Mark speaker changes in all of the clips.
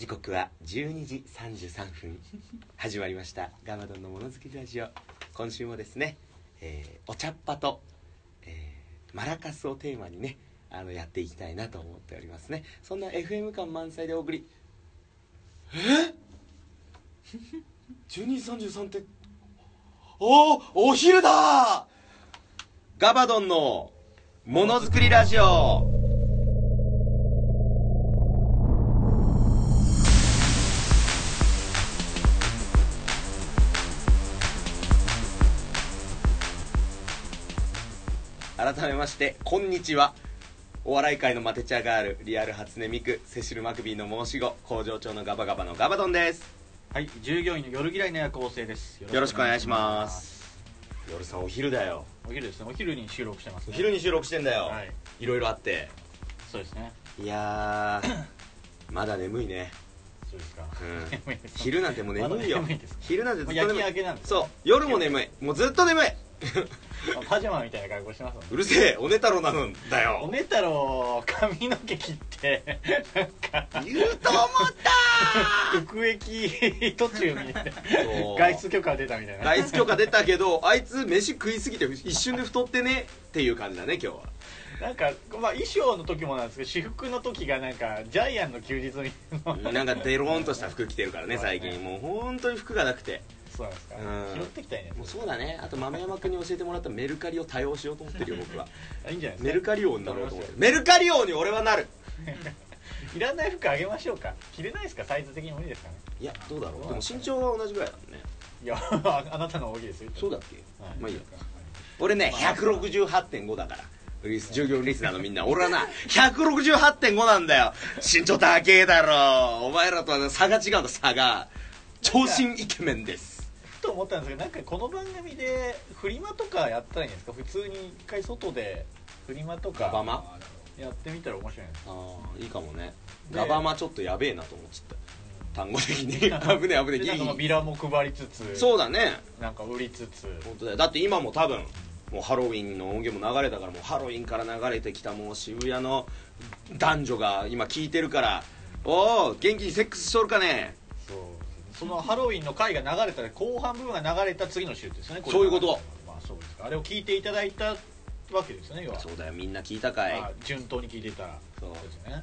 Speaker 1: 時刻は12時33分。始まりました。ガマドンのものづくりラジオ。今週もですね、えーお茶っ葉と、えーマラカスをテーマにねあのやっていきたいなと思っておりますね。そんな FM 感満載でお送り。え？12時33っておおお昼だ！ガバドンのものづくりラジオ。ましてこんにちは。お笑い界のマテチャガールリアル初音ミクセシル・マクビーの申し子工場長のガバガバのガバドンです。
Speaker 2: はい、従業員の夜嫌いの夜行性です。
Speaker 1: よろしくお願いします。夜さんお昼だよ。
Speaker 2: お昼ですね。お昼に収録してます、ね。
Speaker 1: お昼に収録してんだよ、
Speaker 2: はい。
Speaker 1: いろいろあって。
Speaker 2: そうですね。
Speaker 1: いやー まだ眠いね。
Speaker 2: そうですか。
Speaker 1: うん。昼なんてもう眠いよ。
Speaker 2: まだ眠いです。か
Speaker 1: 昼なんてずっと
Speaker 2: もう夜
Speaker 1: 眠い
Speaker 2: 勤明けなんです
Speaker 1: そう。夜も眠い。もうずっと眠い
Speaker 2: パジャマみたいな格好してますもんね。
Speaker 1: うるせえおね太郎なのだよ。
Speaker 2: おね太郎髪の毛切ってなんか
Speaker 1: 言うと思った
Speaker 2: 服役途中に
Speaker 1: そう。
Speaker 2: 外出許可出たみたいな。
Speaker 1: 外出許可出たけどあいつ飯食いすぎて一瞬で太ってねっていう感じだね今日は。
Speaker 2: なんかまあ衣装の時もなんですけど私服の時がなんかジャイアンの休日に
Speaker 1: なんかデローンとした服着てるからね最近。もう本当に服がなくて
Speaker 2: そうなんですか。
Speaker 1: うん。
Speaker 2: 拾ってきたいね。
Speaker 1: もうそうだね。あと豆山君に教えてもらったメルカリを多用しようと思ってるよ 僕は。
Speaker 2: あいいんじゃないですか。
Speaker 1: メルカリ王になろうと思ってメルカリ王に俺はなる。
Speaker 2: いらない服あげましょうか。着れないですか？サイズ的に無理ですかね。
Speaker 1: いやどうだろう。でも身長は同じぐらいだもんね。
Speaker 2: いやああなたの大きいですよ。
Speaker 1: そうだっけ？
Speaker 2: はい。
Speaker 1: まあいいや。俺ね168.5だから。従業員リスナーのみんな。俺はな168.5なんだよ。身長高えだろ。お前らとはね差が違うんだ。差が。長身イケメンです
Speaker 2: と思ったんですけどなんかこの番組でフリマとかやったらいいんですか？普通に一回外でフリマとか
Speaker 1: ガバマ？
Speaker 2: やってみたら面白いんです
Speaker 1: ああいいかもね。
Speaker 2: ね
Speaker 1: ガバマちょっとやべえなと思っちゃった。単語的に。危ねえ危ねえ
Speaker 2: でなんかまあ
Speaker 1: ギ
Speaker 2: ビラも配りつつ。
Speaker 1: そうだね。
Speaker 2: なんか売りつつ。
Speaker 1: 本当だよ。だって今も多分もうハロウィンの音源も流れたからもうハロウィンから流れてきたもう渋谷の男女が今聞いてるからおお元気にセックスしとるかね？
Speaker 2: そのハロウィンの回が流れたら後半部分が流れた次の週ですね
Speaker 1: そういうこと。
Speaker 2: まあそうですか。あれを聞いていただいたわけですよね要は。
Speaker 1: そうだよみんな聞いたかい、
Speaker 2: まあ順当に聞いてた
Speaker 1: そう
Speaker 2: ですね。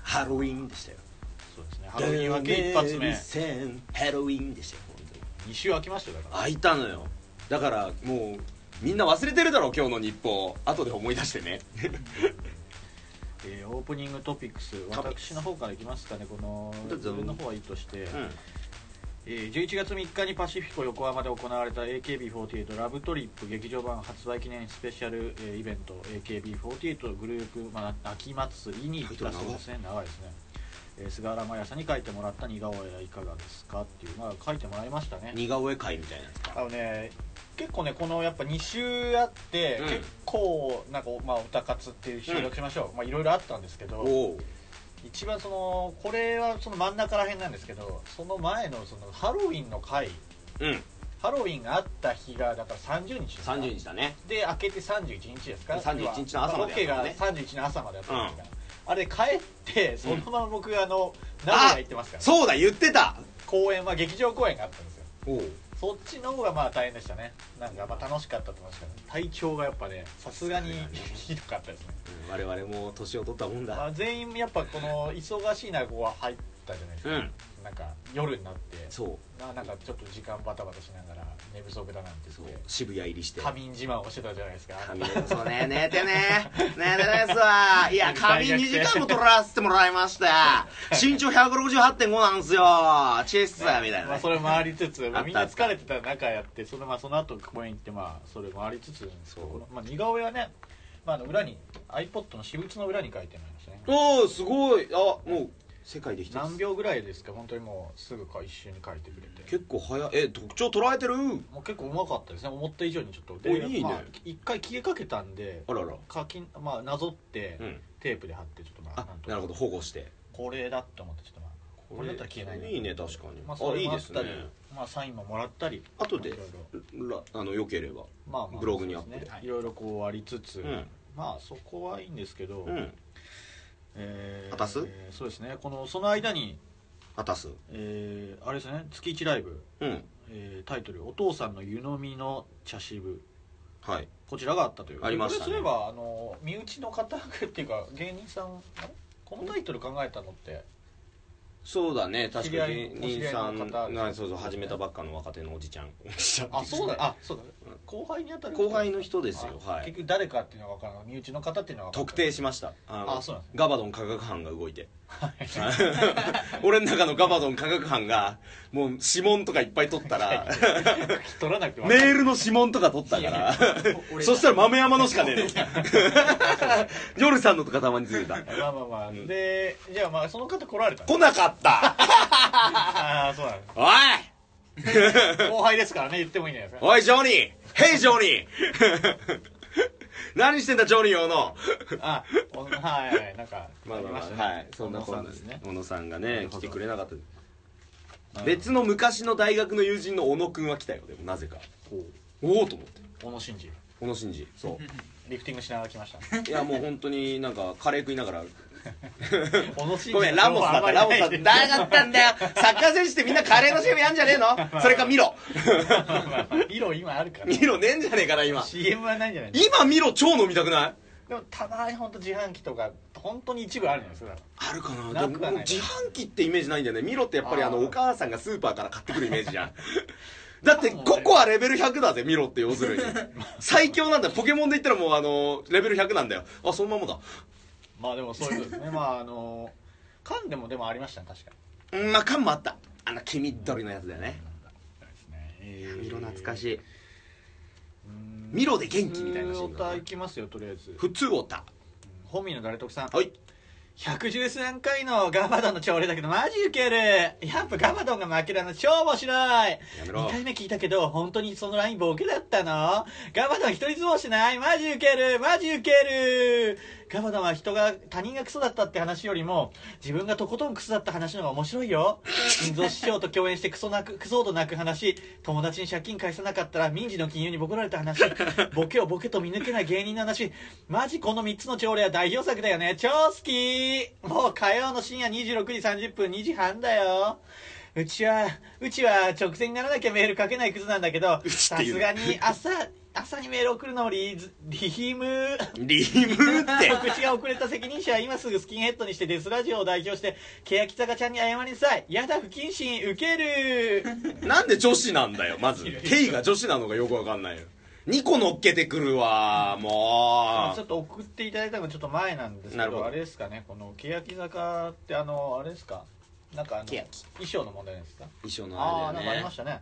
Speaker 1: ハロウィンでしたよ。
Speaker 2: そうですね。ハロウィン明け一発目。
Speaker 1: 戦ハロウィンでしたよ本当に。
Speaker 2: 2週空きましたよだから。
Speaker 1: 開いたのよ。だからもうみんな忘れてるだろ今日の日報。後で思い出してね。
Speaker 2: えーオープニングトピックス私の方からいきますかね。この自分の方はいいとして、
Speaker 1: うん
Speaker 2: えー11月3日にパシフィコ横浜で行われた AKB48 ラブトリップ劇場版発売記念スペシャル、えーイベント AKB48 グループ、まあ、秋祭りに行ったそうですね。長いですね、えー菅原麻也さんに書いてもらった似顔絵はいかがですかっていう、まあ、書いてもらいましたね。
Speaker 1: 似顔絵会みたいな
Speaker 2: あのね結構ねこのやっぱ2週あって、
Speaker 1: うん。
Speaker 2: 結構なんか、まあ、歌活っていう収録しましょう、まあいろいろあったんですけど
Speaker 1: おお
Speaker 2: 一番そのこれはその真ん中ら辺なんですけどその前のそのハロウィンの回
Speaker 1: うん。
Speaker 2: ハロウィンがあった日がだから30日ですか
Speaker 1: ？30日だね。
Speaker 2: で明けて31日ですか
Speaker 1: ？31日の朝までや
Speaker 2: ロケが
Speaker 1: ったのね
Speaker 2: 31日の朝までやったんですから、あれ帰ってそのまま僕あの名古屋行ってますから、
Speaker 1: そうだ言ってた
Speaker 2: 公演は劇場公演が。あったん。ですよ
Speaker 1: おお
Speaker 2: そっちの方がまあ大変でしたね。なんかまあ楽しかったと思いますけど体調がやっぱねさすがにひどかったですね、
Speaker 1: 我々も年を取ったもんだ。
Speaker 2: まあ、全員やっぱこの忙しい中は入ったじゃないですか、
Speaker 1: うん
Speaker 2: なんか夜になって
Speaker 1: そう。
Speaker 2: ななんかちょっと時間バタバタしながら寝不足だなんて
Speaker 1: そう。渋谷入りして。
Speaker 2: 仮眠自慢をしてたじゃないですか。
Speaker 1: 仮眠。そうね寝てね。寝てですわ。いや仮眠2時間も取らせてもらいました。身長168.5なんすよ。チェスみたいなね。
Speaker 2: まあ、それ回りつつみんな疲れてた中やってその,、まあ、その後公園行ってまあそれ回りつつ
Speaker 1: そう。
Speaker 2: まあ、似顔絵はね、まあ、あの裏に iPod の私物の裏に書いてありましたね。
Speaker 1: おおすごい。あもう世界で一つ
Speaker 2: 何秒ぐらいですか？本当にもうすぐか一瞬に書いてくれて。
Speaker 1: 結構早い。え特徴捉えてる？
Speaker 2: もう結構うまかったですね。思った以上にちょっと
Speaker 1: おいいね。
Speaker 2: まあ一回消えかけたんで
Speaker 1: あらら。
Speaker 2: 書きまあなぞって、
Speaker 1: うん。
Speaker 2: テープで貼ってちょっとまあ
Speaker 1: あ
Speaker 2: なんと
Speaker 1: なるほど。保護して。
Speaker 2: これだって思ってちょっとまあこれだったら消えないね
Speaker 1: いいね確かに、
Speaker 2: まあそれ
Speaker 1: あいいですね。
Speaker 2: まあサインももらったり。
Speaker 1: 後で
Speaker 2: まあいろいろ。
Speaker 1: らあのよければ。
Speaker 2: まあまあ
Speaker 1: ブログにアップで。
Speaker 2: そうですね。いろいろこうありつつ、
Speaker 1: うん。
Speaker 2: まあそこはいいんですけど、
Speaker 1: うん
Speaker 2: えー
Speaker 1: 果たす？
Speaker 2: そうですね。このその間に、
Speaker 1: 果たす。
Speaker 2: えーあれですね。月1ライブ、
Speaker 1: うん。
Speaker 2: えータイトル「お父さんの湯飲みの茶渋。
Speaker 1: はい」
Speaker 2: こちらがあったという。
Speaker 1: ありましたね。
Speaker 2: これすればあの身内の方っていうか芸人さんあれ？このタイトル考えたのって
Speaker 1: そうだね確かに。芸人さんそうそう始めたばっかの若手のおじちゃん。
Speaker 2: あそうだあそうだ後輩にあたる
Speaker 1: 後輩の人ですよ
Speaker 2: あ
Speaker 1: はい。
Speaker 2: 結局誰かっていうのが分からない身内の方っていうのは
Speaker 1: 特定しました。あ
Speaker 2: そう
Speaker 1: ガバドン科学班が動いて俺の中のガバドン科学班がもう指紋とかいっぱい取ったら
Speaker 2: 取らなくても。
Speaker 1: メールの指紋とか取ったからそしたら豆山のしかねえの。夜さんのとかたまについてた。
Speaker 2: まあまあまあ、でじゃあまあその方来られた
Speaker 1: 来なかった。
Speaker 2: ああそうなんです
Speaker 1: おい。
Speaker 2: 後輩ですからね言ってもいいんじゃないですか。
Speaker 1: おいジョニー。ヘイジョニー何してんだジョニー小野
Speaker 2: あおはいはいなんか
Speaker 1: まあまあまあはい。そんなこんな
Speaker 2: 小野さんですね。
Speaker 1: 小野さんがね来てくれなかった。
Speaker 2: うん
Speaker 1: 別の昔の大学の友人の小野くんは来たよでもなぜか。おおと思って。
Speaker 2: 小野伸二。
Speaker 1: 小野伸二そ
Speaker 2: リフティングしながら来ました。
Speaker 1: いやもう本当になんかカレー食いながら ごめんラモスだったラモスだった。ったんだよサッカー選手ってみんなカレーの CM やんじゃねえの？それか見ろ
Speaker 2: 見ろ今あるから。
Speaker 1: 見ろねえんじゃねえかな今。
Speaker 2: CM はないんじゃない
Speaker 1: 今見ろ超飲みたくない？
Speaker 2: でもたまに本当自販機とか本当に一部あるじゃないですか。
Speaker 1: あるかな。でも自販機ってイメージないんだよね。ミロってやっぱりあのお母さんがスーパーから買ってくるイメージじゃん。だってココアレベル100だぜミロって要するに。最強なんだよ。ポケモンで言ったらもうあのレベル100なんだよ。あそのままだ
Speaker 2: まあでもそういうことですね。まああの缶でもでもありましたね確かに。
Speaker 1: うんまあ缶もあった。あの黄緑のやつだよね。
Speaker 2: ですね。えー。
Speaker 1: 懐かしい。ミロで元気みたいなシーン
Speaker 2: 普通オタいきますよとりあえず。
Speaker 1: 普通オタ。
Speaker 2: 本民の誰得さん。
Speaker 1: はい。
Speaker 2: 113回のガバドンの朝礼だけどマジウケる。やっぱガバドンが負けるの超面白い。
Speaker 1: やめろ。
Speaker 2: 2回目聞いたけど本当にそのラインボケだったの。ガバドン一人相撲しない。マジウケる。マジウケるガバドンは人が他人がクソだったって話よりも自分がとことんクソだった話の方が面白いよ。金蔵師匠と共演してクソ泣くクソほど泣く話。友達に借金返さなかったら民事の金融にボコられた話。ボケをボケと見抜けない芸人の話。マジこの3つの朝礼は代表作だよね。超好き。もう火曜の深夜26時30分2時半だよ。うちはうちは直前にならなきゃメール書けないクズなんだけどさすがに朝朝にメール送るのもリズリヒム。
Speaker 1: リムって。
Speaker 2: 告知が遅れた責任者は今すぐスキンヘッドにしてデスラジオを代表して欅坂ちゃんに謝りなさい。やだ不謹慎ウケる。
Speaker 1: なんで女子なんだよまず。テイが女子なのかよくわかんないよ。2個乗っけてくるわも
Speaker 2: ちょっと送っていただいたのがちょっと前なんですけ
Speaker 1: ど。
Speaker 2: あれですかねこの欅坂ってあのあれですか？なんかあの
Speaker 1: 欅
Speaker 2: 衣装の問題ですか？
Speaker 1: う衣装の
Speaker 2: ああーなんかありましたね。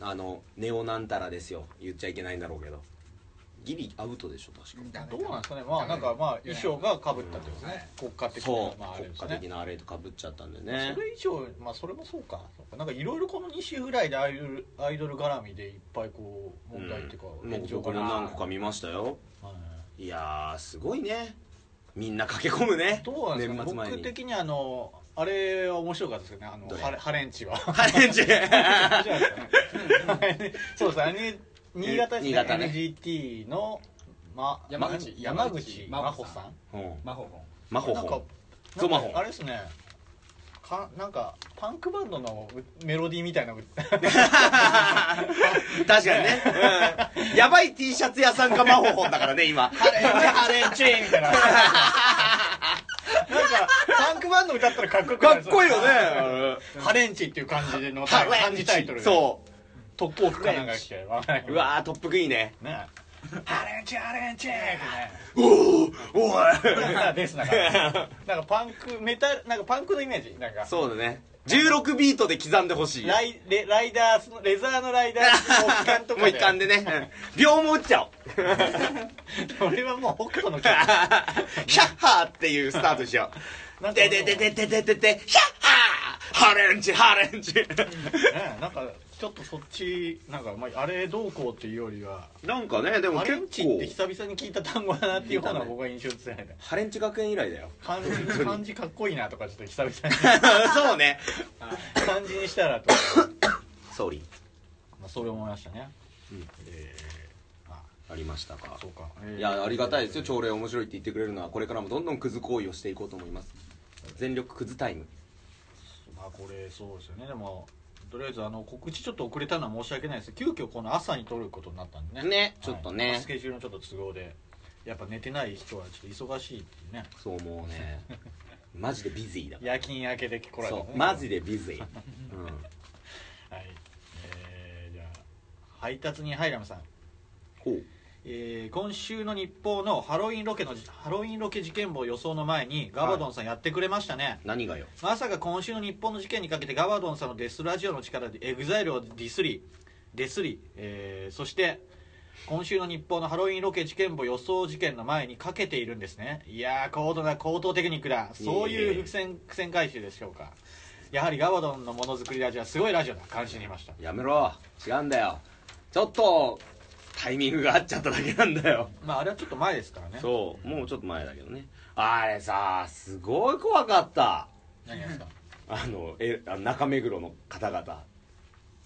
Speaker 1: あのネオなんたらですよ。言っちゃいけないんだろうけど。ギリアウトでしょ確か。
Speaker 2: どうなんですかね。まあなんかまあ衣装がかぶったってことですね。国家的な
Speaker 1: そう。
Speaker 2: まああれ
Speaker 1: 国
Speaker 2: ですね。
Speaker 1: 家的なあれとかぶっちゃったんでね。
Speaker 2: それ以上まあそれもそうか。そうかなんかいろいろこの2週ぐらいでアイドルアイドル絡みでいっぱいこう問題っていうか
Speaker 1: うん。もう僕も何個か見ましたよ。
Speaker 2: はい。
Speaker 1: いやーすごいね。みんな駆け込むね。
Speaker 2: どうなんですかね。
Speaker 1: 年末前に。
Speaker 2: 僕的にあのあれは面白かったですよね。あの
Speaker 1: どれ？
Speaker 2: ハレハレンチは。
Speaker 1: ハレンチ。
Speaker 2: そうですあれ新潟ですね
Speaker 1: 新潟ね。
Speaker 2: NGT の、ま、
Speaker 3: 山口。
Speaker 2: 山
Speaker 3: 山口
Speaker 2: 口。
Speaker 3: 真
Speaker 2: 真帆さん？
Speaker 3: 帆さん
Speaker 1: う。ん
Speaker 3: マホ
Speaker 1: マホ
Speaker 2: なんか
Speaker 1: ホそう
Speaker 2: なんか
Speaker 1: 真帆。
Speaker 2: あれですね。かなんかパンクバンドのメロディーみたいな
Speaker 1: 確かにね、うん、やばい T シャツ屋さんがマホホンだからね今。
Speaker 2: ハレンチハレンチみたいな バンド歌ったらかっこよくなる
Speaker 1: か？っこいいよね。
Speaker 2: ハレンチっていう感じのタイ漢字タイトルで。
Speaker 1: そ
Speaker 2: トップオフかなんか来てう
Speaker 1: う。わートップグいいね。
Speaker 2: ね。ハレンチハレンチってね。
Speaker 1: おおおい
Speaker 2: ですなんか。なんかパンクメタルなんかパンクのイメージ？なんか。
Speaker 1: そうだね。16ビートで刻んでほしい
Speaker 2: ライレライダースのレザーのライダーの木管とか
Speaker 1: もう一貫でね。うん。秒も打っちゃおう。
Speaker 2: それはもう北斗の
Speaker 1: ヒャッハーっていうスタートしよ
Speaker 2: なんか
Speaker 1: ででででででででヒャッハーハレンチハレンチ
Speaker 2: ねなんかちょっとそっちなんか、まあ、あれどうこうっていうよりは
Speaker 1: なんかねでも
Speaker 2: ハレ
Speaker 1: 結
Speaker 2: ンチって久々に聞いた単語だなっていう方が僕は印象強いね
Speaker 1: ハレンチ学園以来だよ
Speaker 2: 漢字漢字かっこいいなとかちょっと久々に
Speaker 1: そうね
Speaker 2: 漢字にしたらと、
Speaker 1: ソーリー
Speaker 2: まあ、それ思いましたね、
Speaker 1: うん
Speaker 2: えーあ
Speaker 1: ありましたか
Speaker 2: そうか、えー
Speaker 1: いやありがたいですよ朝礼面白いって言ってくれるのはこれからもどんどんクズ行為をしていこうと思います全力クズタイム。
Speaker 2: まあこれそうですよね。でもとりあえずあの告知ちょっと遅れたのは申し訳ないです。急遽この朝に撮ることになったんでね。
Speaker 1: ねちょっとね。
Speaker 2: はい。まあスケジュールのちょっと都合でやっぱ寝てない人はちょっと忙しいっていうね。
Speaker 1: そう思うね。マジで busy だ
Speaker 2: 夜勤明けで来られたね。
Speaker 1: そうマジで busy、うん、
Speaker 2: はい。えー、じゃあ配達人ハイラムさん。
Speaker 1: ほう
Speaker 2: えー今週の日報のハロウィンロケのハロウィンロケ事件簿予想の前にガバドンさんやってくれましたね、
Speaker 1: 何がよ？
Speaker 2: まさか今週の日本の事件にかけてガバドンさんのデスラジオの力でエグザイルをディスりデスり、えーそして今週の日報のハロウィンロケ事件簿予想事件の前にかけているんですね。いやー高度な高等テクニックだ。そういう伏線伏線回収でしょうかやはりガバドンのものづくりラジオはすごいラジオだ。感じにいました。
Speaker 1: やめろ。違うんだよ。ちょっとタイミングが合っちゃっただけなんだよ。
Speaker 2: まああれはちょっと前ですからね。
Speaker 1: そうもうちょっと前だけどね。あれさすごい怖かった。
Speaker 2: 何がですか？
Speaker 1: あのえあ中目黒の方々。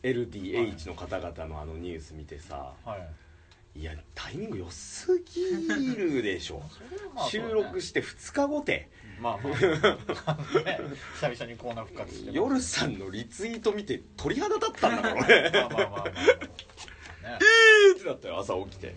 Speaker 1: LDH の方々のあのニュース見てさ。
Speaker 2: はい。
Speaker 1: いやタイミング良すぎるでしょ。収録して2日後て。
Speaker 2: まあまあ、ね、久々にコーナー復活して
Speaker 1: 夜さんのリツイート見て鳥肌立ったんだから俺
Speaker 2: まあまあまあまあ、まあ、ね。
Speaker 1: えーってなったよ朝起きて。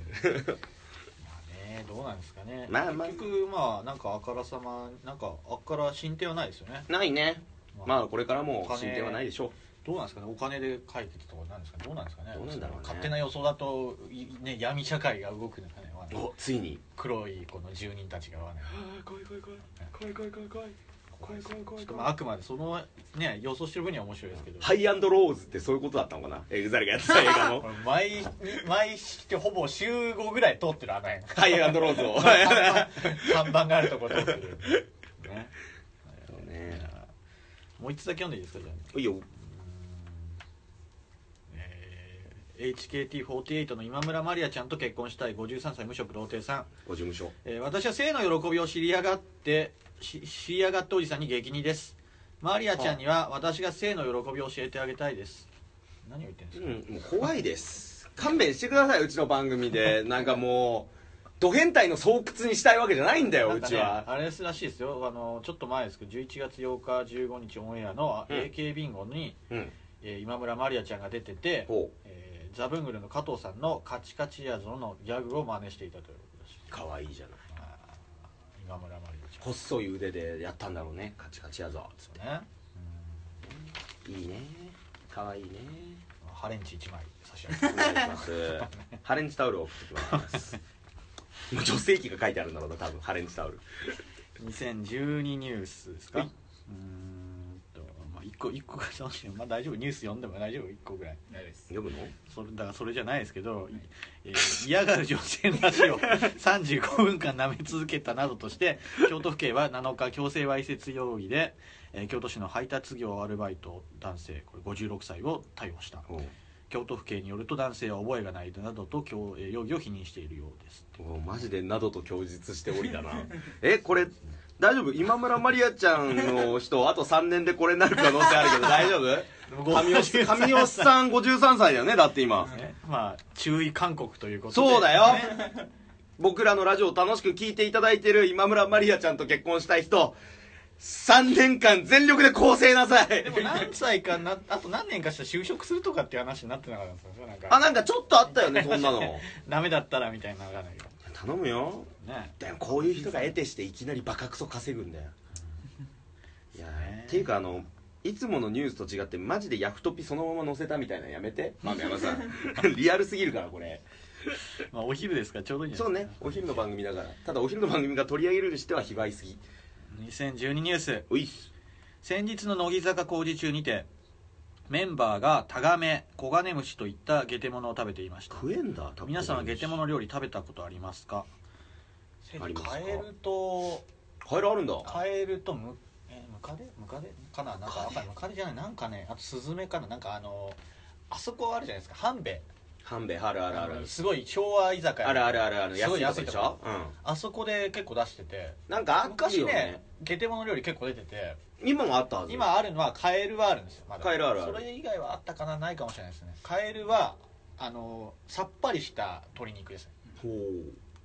Speaker 2: まあねどうなんですかね、
Speaker 1: まあまあ。
Speaker 2: 結局まあなんかあからさまなんかあっから進展はないですよね。
Speaker 1: ないね。まあこれからも進展はないでしょ
Speaker 2: どうなんですかね。お金で書いてたところなんですかね。どうなんですかね。
Speaker 1: どうなんだろうね。
Speaker 2: 勝手な予想だといね闇社会が動くのかね。
Speaker 1: うおついに。
Speaker 2: 黒いこの住人たちがはね。
Speaker 1: 怖い怖い怖い怖い。怖い怖い怖い怖い怖い怖い
Speaker 2: しかもあくまでそのね予想してる分には面白いですけど。
Speaker 1: ハイアンドローズってそういうことだったのかな？エグザイルがやってた映画の。
Speaker 2: 毎毎週ほぼ週5ぐらい通ってるあの辺。
Speaker 1: ハイアンドローズを。
Speaker 2: 看板があるところ通ってるね。
Speaker 1: そうね。
Speaker 2: もう一つだけ読んでいいですかじゃあ。
Speaker 1: いいよ。
Speaker 2: えー HKT48 の今村マリアちゃんと結婚したい。53歳無職童貞さん、
Speaker 1: ご事務所
Speaker 2: えー私は性の喜びを知り上がってし知り上がったおじさんに激似です。マリアちゃんには私が性の喜びを教えてあげたいです。何を言ってるんですか、
Speaker 1: うんもう怖いです。勘弁してくださいうちの番組で。なんかもうド変態の巣窟にしたいわけじゃないんだよ
Speaker 2: ね
Speaker 1: うちは。
Speaker 2: あれですらしいですよ。あのちょっと前ですけど11月8日15日オンエアの
Speaker 1: うん。
Speaker 2: AK ビンゴに、
Speaker 1: うん。
Speaker 2: えー今村マリアちゃんが出てて、
Speaker 1: ほ
Speaker 2: えーザブングルの加藤さんのカチカチやぞのギャグを真似していたということです。
Speaker 1: うかわいいじゃない。
Speaker 2: 今村マリア。ちゃん
Speaker 1: 細い腕でやったんだろうね。カチカチやぞ。つっ
Speaker 2: ね。
Speaker 1: ていいね。かわいいね。
Speaker 2: うんハレンチ1枚差し上げ
Speaker 1: お願いします。ハレンチタオルを送ってきます。もう女性器が書いてあるんだろうな多分。ハレンチタオル。
Speaker 2: 2012ニュースですか、
Speaker 1: はい。う
Speaker 2: ーん。と、まあ、1個1個がそうしてまあ大丈夫。ニュース読んでも大丈夫。1個ぐらい。
Speaker 1: 読むの？
Speaker 2: それだからそれじゃないですけど、い。えー嫌がる女性の足を 35分間舐め続けたなどとして京都府警は7日強制わいせつ容疑で、えー京都市の配達業アルバイト男性これ56歳を逮捕した。京都府警によると男性は覚えがないなどと容疑を否認しているようです。
Speaker 1: おうマジでなどと供述しておりだな。えこれ大丈夫？今村マリアちゃんの人あと3年でこれになる可能性あるけど 大丈夫？神尾神尾さん53歳だよねだって今。
Speaker 2: ね。まあ注意勧告ということで。
Speaker 1: そうだよ。僕らのラジオを楽しく聞いていただいてる今村マリアちゃんと結婚したい人3年間全力で構成なさい。
Speaker 2: でも何歳かなあと何年かしたら就職するとかっていう話になってなかったんですよなんか。
Speaker 1: あなんかちょっとあったよねそんなの。
Speaker 2: ダメだったらみたいなのがないけど
Speaker 1: 頼むよ
Speaker 2: ね。
Speaker 1: でもこういう人が得てしていきなりバカクソ稼ぐんだよ。いや
Speaker 2: ね。
Speaker 1: っていうかあのいつものニュースと違ってマジでヤフトピそのまま載せたみたいなのやめて。豆山さん。リアルすぎるからこれ。
Speaker 2: まあお昼ですからちょうどいいんじゃ
Speaker 1: そう
Speaker 2: ないですか。
Speaker 1: ね。お昼の番組だから。ただお昼の番組が取り上げるにしては卑猥すぎ。
Speaker 2: 2012ニュース。
Speaker 1: うい。っ
Speaker 2: 先日の乃木坂工事中にてメンバーがタガメコガネムシといったゲテモノを食べていました。
Speaker 1: 食えんだ
Speaker 2: 皆さんはゲテモノ料理食べたことありますか？
Speaker 1: ありますか？
Speaker 2: カエルと
Speaker 1: カエルあるんだ。
Speaker 2: カエルとムッカデ？ムカデ？かな？なんかムカデじゃない？なんかねあとスズメかな？なんかあのあそこあるじゃないですか？半兵衛
Speaker 1: 半兵衛あるあるある。
Speaker 2: のすごい昭和居酒屋。
Speaker 1: あるあるあるある。
Speaker 2: すごい安い
Speaker 1: でしょ？うん。
Speaker 2: あそこで結構出してて。
Speaker 1: なんかあった
Speaker 2: 昔ね。
Speaker 1: よね
Speaker 2: ゲテモノ料理結構出てて。
Speaker 1: 今もあったはず。
Speaker 2: 今あるのはカエルはあるんですよまだ。
Speaker 1: カエルあるある。
Speaker 2: それ以外はあったかな？ないかもしれないですね。カエルはあのさっぱりした鶏肉ですね。
Speaker 1: ほう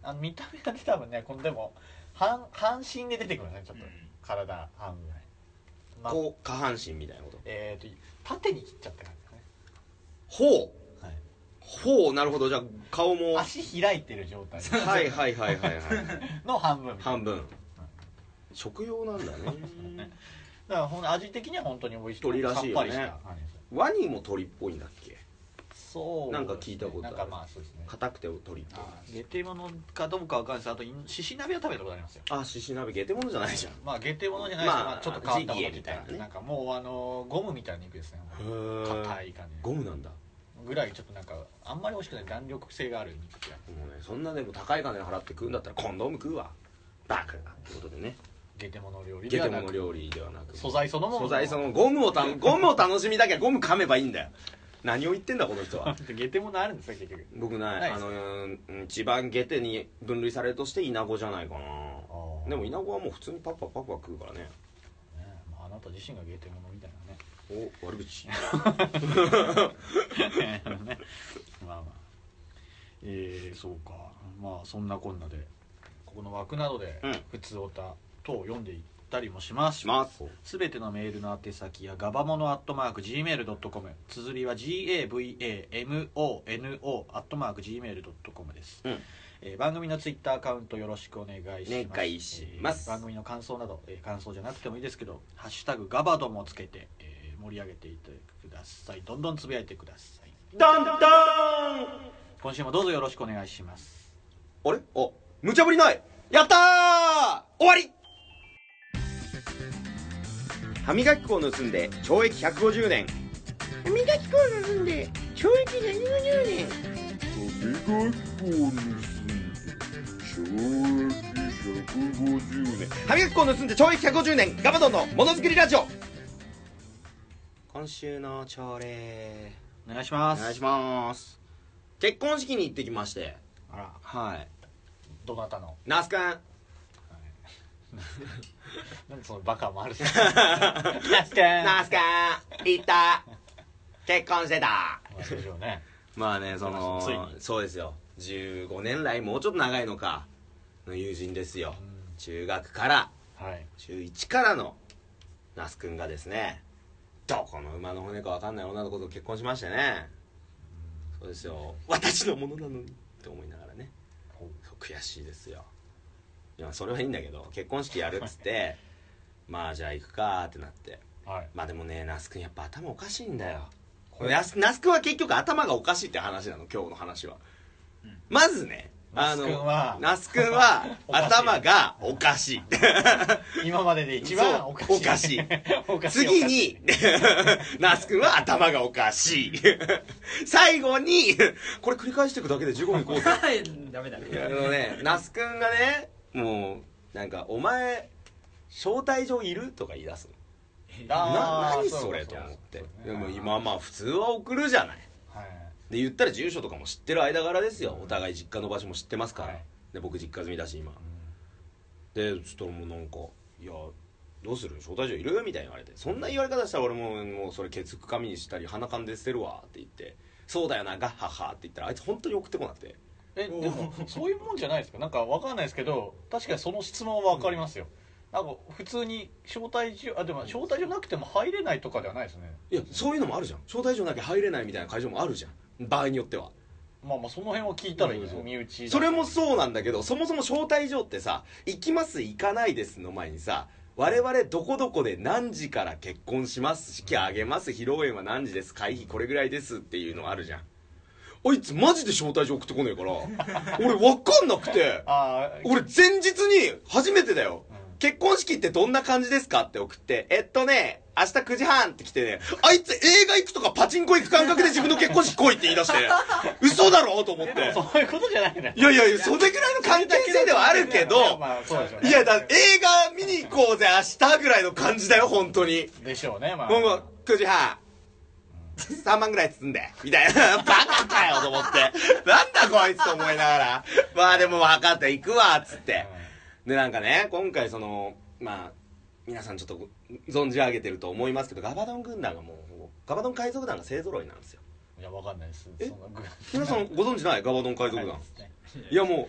Speaker 2: あの見た目がね多分ねこのでも半半身で出てくるねちょっと、体半分ぐらい、まあ、
Speaker 1: こう下半身みたいなこと？
Speaker 2: えっ、と縦に切っちゃった感じですね、
Speaker 1: ほう。
Speaker 2: はい、
Speaker 1: ほうなるほど。じゃあ顔も。は
Speaker 2: 足開いてる状態。
Speaker 1: いはいはいはいはい。
Speaker 2: の半分。
Speaker 1: 半分。食用なんだね。
Speaker 2: だからほん味的には本当に美味しい
Speaker 1: 鶏らしいよね。ワニも鳥っぽいんだっけ？
Speaker 2: そう。
Speaker 1: なんか聞いたことある。
Speaker 2: なんかまあそうですね。
Speaker 1: 硬くて鳥っぽい
Speaker 2: あゲテモノかどうかわかんない。ですあとい獅子鍋は食べたことありますよ。
Speaker 1: あ獅子鍋ゲテモノじゃないじゃん。
Speaker 2: まあゲテモノじゃないですけど、
Speaker 1: まあ
Speaker 2: まあちょっと変わったもの
Speaker 1: みたいな。ね。
Speaker 2: なんかもうあのゴムみたいな肉ですね硬い感じ
Speaker 1: ゴムなんだ。
Speaker 2: ぐらいちょっとなんかあんまり美味しくない。弾力性がある肉って
Speaker 1: もうねそんなでも高い金払って食うんだったらコンドーム食うわ。バカがってことでね。
Speaker 2: ゲテモノ料理
Speaker 1: ゲ
Speaker 2: ではなく。
Speaker 1: テモノ料理ではなく。
Speaker 2: 素材そのもの
Speaker 1: 素材そのゴムをたゴムを楽しみだけはゴム噛めばいいんだよ何を言ってんだこの人は。
Speaker 2: ゲテモノあるんですか結局。
Speaker 1: 僕ない。
Speaker 2: ない
Speaker 1: あのうん一番ゲテに分類されるとしてイナゴじゃないかな。でもイナゴはもう普通にパクパクパクパク食うからね。
Speaker 2: ねまあ、あなた自身がゲテモノみたいなね。
Speaker 1: お悪口。
Speaker 2: ねまあまあ。えー、そうか。まあそんなこんなでここの枠などで
Speaker 1: うん。
Speaker 2: 普通おた等を読んでいったりもします。
Speaker 1: します。
Speaker 2: すべてのメールの宛先やガバモノアットマーク Gmail.com 綴りは GAVAMONO アットマーク Gmail.com です、
Speaker 1: うん。
Speaker 2: えー番組のツイッターアカウントよろしくお願いします。
Speaker 1: お願いします。
Speaker 2: えー番組の感想など、えー感想じゃなくてもいいですけど「ハッシュタグガバド」もつけて、えー盛り上げていってください。どんどんつぶやいてください。
Speaker 1: ドンドン！
Speaker 2: 今週もどうぞよろしくお願いします。
Speaker 1: あれ？あ無茶ぶりない！やったー！終わり歯磨き粉を盗んで懲役150年。歯磨き粉を盗んで懲役150年。
Speaker 3: 歯磨き粉を盗んで懲役150年。
Speaker 1: 歯磨き粉を盗んで懲役150年。ガバドンのものづくりラジオ。今週の朝礼。
Speaker 2: お願いします。
Speaker 1: お願いします。結婚式に行ってきまして。
Speaker 2: あら。
Speaker 1: はい。
Speaker 2: どなたの？
Speaker 1: 那須くん
Speaker 2: なんでそのバカもある？しナスくん
Speaker 1: 那須くん行った。結婚してた。
Speaker 2: まあそうでしょうね。
Speaker 1: まあねその
Speaker 2: ついに。
Speaker 1: そうですよ。15年来もうちょっと長いのか。の友人ですよ。
Speaker 2: うん。
Speaker 1: 中学から
Speaker 2: はい。
Speaker 1: 中1からの那須くんがですねどこの馬の骨か分かんない女の子と結婚しましてね。そうですよ。私のものなのに。って思いながらね。悔しいですよそれはいいんだけど結婚式やるっつってまあじゃあ行くかってなって。
Speaker 2: はい。
Speaker 1: まあでもね那須くんやっぱ頭おかしいんだよ。那須那須くんは結局頭がおかしいって話なの今日の話は、まずねあの
Speaker 2: 那須くんは
Speaker 1: 那須くんは
Speaker 2: おかしい。
Speaker 1: 頭がおかしい。
Speaker 2: 今までで一番おかしい。
Speaker 1: おかしい。
Speaker 2: おかしい
Speaker 1: 次に那須くんは頭がおかしい。最後にこれ繰り返していくだけで15分いこうぜ。
Speaker 4: ダメだ。
Speaker 1: いやあのね那須くんがねもうなんか「お前招待状いる?」とか言い出すの。な何それと思って。でも
Speaker 2: ね。
Speaker 1: 今まあ普通は送るじゃない。
Speaker 2: はい。
Speaker 1: で言ったら住所とかも知ってる間柄ですよ。お互い実家の場所も知ってますから、
Speaker 2: はい。
Speaker 1: で僕実家済みだし今。でそしたらもうなんか「いやどうする？招待状いる?」みたいに言われて。そんな言われ方したら俺ももうそれケツ紙にしたり鼻かんで捨てるわって言って「そうだよなガッハッハ」って言ったらあいつ本当に送ってこなくて
Speaker 2: えでもそういうもんじゃないですか。なんかわかんないですけど確かにその質問はわかりますよ、なんか普通に招待状あでも招待状なくても入れないとかではないですね。
Speaker 1: いやそういうのもあるじゃん。招待状なきゃ入れないみたいな会場もあるじゃん。場合によっては。
Speaker 2: まあまあその辺は聞いたらいいですよ。
Speaker 1: うん。
Speaker 2: 身内
Speaker 1: それもそうなんだけどそもそも招待状ってさ「行きます行かないです」の前にさ我々どこどこで何時から結婚します式あげます披露宴は何時です会費これぐらいですっていうのあるじゃんあいつマジで招待状送ってこねえから俺分かんなくて俺前日に初めてだよ結婚式ってどんな感じですかって送って、えっとね、明日9時半って来てね、あいつ映画行くとかパチンコ行く感覚で自分の結婚式来いって言い出して、嘘だろと思って。
Speaker 2: そういうことじゃないん
Speaker 1: いやいやいや、それぐらいの関係性ではあるけど、いや、だ映画見に行こうぜ、明日ぐらいの感じだよ、本当に。
Speaker 2: でしょうねまあ
Speaker 1: もう9時半。3万ぐらい包んで、みたいな。バカかよと思って。なんだこいつと思いながら。まあでも分かった、行くわ、つって。で、なんかね、今回その、まあ、皆さんちょっとご存じ上げてると思いますけど、ガバドン軍団がもう、ガバドン海賊団が勢揃いなんですよ。
Speaker 2: いやわかんないです
Speaker 1: 皆さんご存知ない？ガバドン海賊団
Speaker 2: い
Speaker 1: やも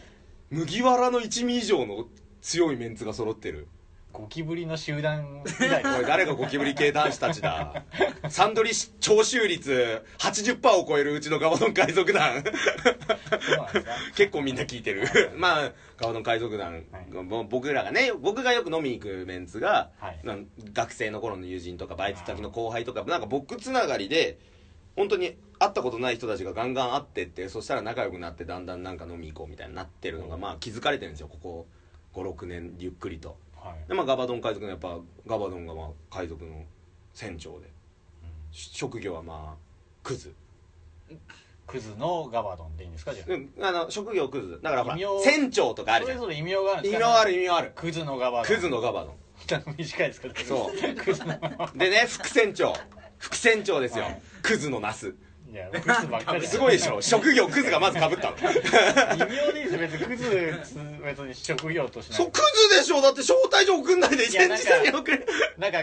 Speaker 1: う、麦わらの一味以上の強いメンツが揃ってる。
Speaker 2: ゴキブリの集団みたいな
Speaker 1: おい誰がゴキブリ系男子たちだ？サンドリッシュ徴収率80%を超えるうちのガバドン海賊団。結構みんな聞いてる。まあガバドン海賊団、もう僕らがね僕がよく飲みに行くメンツが、
Speaker 2: はい。
Speaker 1: 学生の頃の友人とかバイト先の後輩とかなんか僕つながりで本当に会ったことない人たちがガンガン会ってってそしたら仲良くなってだんだんなんか飲み行こうみたいになってるのがまあ気づかれてるんですよここ56年ゆっくりと。
Speaker 2: はい
Speaker 1: でまあガバドン海賊のやっぱガバドンがまあ海賊の船長で。し職業はまあクズ。
Speaker 2: クズのガバドンでいいんですかじゃ
Speaker 1: うんあの職業クズ。だからほら
Speaker 2: 異名
Speaker 1: 船長とかあ
Speaker 2: あ
Speaker 1: るじゃん。
Speaker 2: それぞれ異名があるんですか
Speaker 1: 異名ある意味ある。
Speaker 2: クズのガバドン。
Speaker 1: クズのガバドン。
Speaker 2: 短いですか
Speaker 1: そう。
Speaker 2: クズの
Speaker 1: でね副船長。副船長ですよ、
Speaker 2: はい。
Speaker 1: クズのナス
Speaker 2: いやクズばっかり
Speaker 1: すごいでしょ。職業クズがまずかぶったの。
Speaker 2: 異名でいいです別にクズ別に職業としない。
Speaker 1: そうクズでしょ。だって招待状送んないで
Speaker 2: いや
Speaker 1: 戦時さんに送る。
Speaker 2: なんか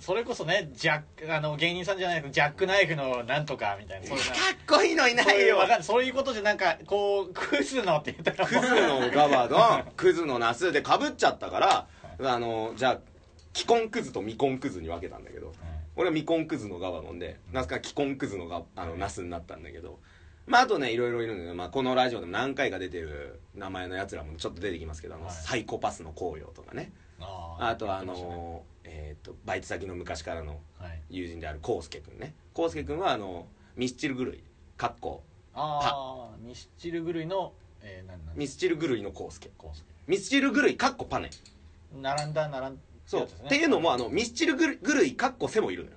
Speaker 2: それこそねジャックあの芸人さんじゃないけどジャックナイフのなんとかみたいな。
Speaker 1: か
Speaker 2: な
Speaker 1: っこいいのいないよ。
Speaker 2: そういうことじゃなんかこうクズのって言ったら。
Speaker 1: クズのガバドンクズのナスでかぶっちゃったからあのじゃあ既婚クズと未婚クズに分けたんだけど俺は未婚クズのガバドンでナスが既婚クズのがあのナスになったんだけど。まああとねいろいろいるんだけど、まあ、このラジオでも何回か出てる名前のやつらもちょっと出てきますけどあの、
Speaker 2: はい。
Speaker 1: サイコパスの紅葉とかね。
Speaker 2: あ
Speaker 1: とはあのえー、とバイト先の昔からの
Speaker 2: はい。
Speaker 1: 友人であるコウスケ君ね。コウスケ君はあのミスチル狂いかっこ
Speaker 2: ああミスチル狂いのえー、なんなん？
Speaker 1: ミスチル狂いのコウスケ。
Speaker 2: こうす
Speaker 1: ミスチル狂いかっこパネ。
Speaker 2: 並んだ並ん
Speaker 1: そう、っていうのもあのミスチル狂い狂いかっこ背もいるのよ。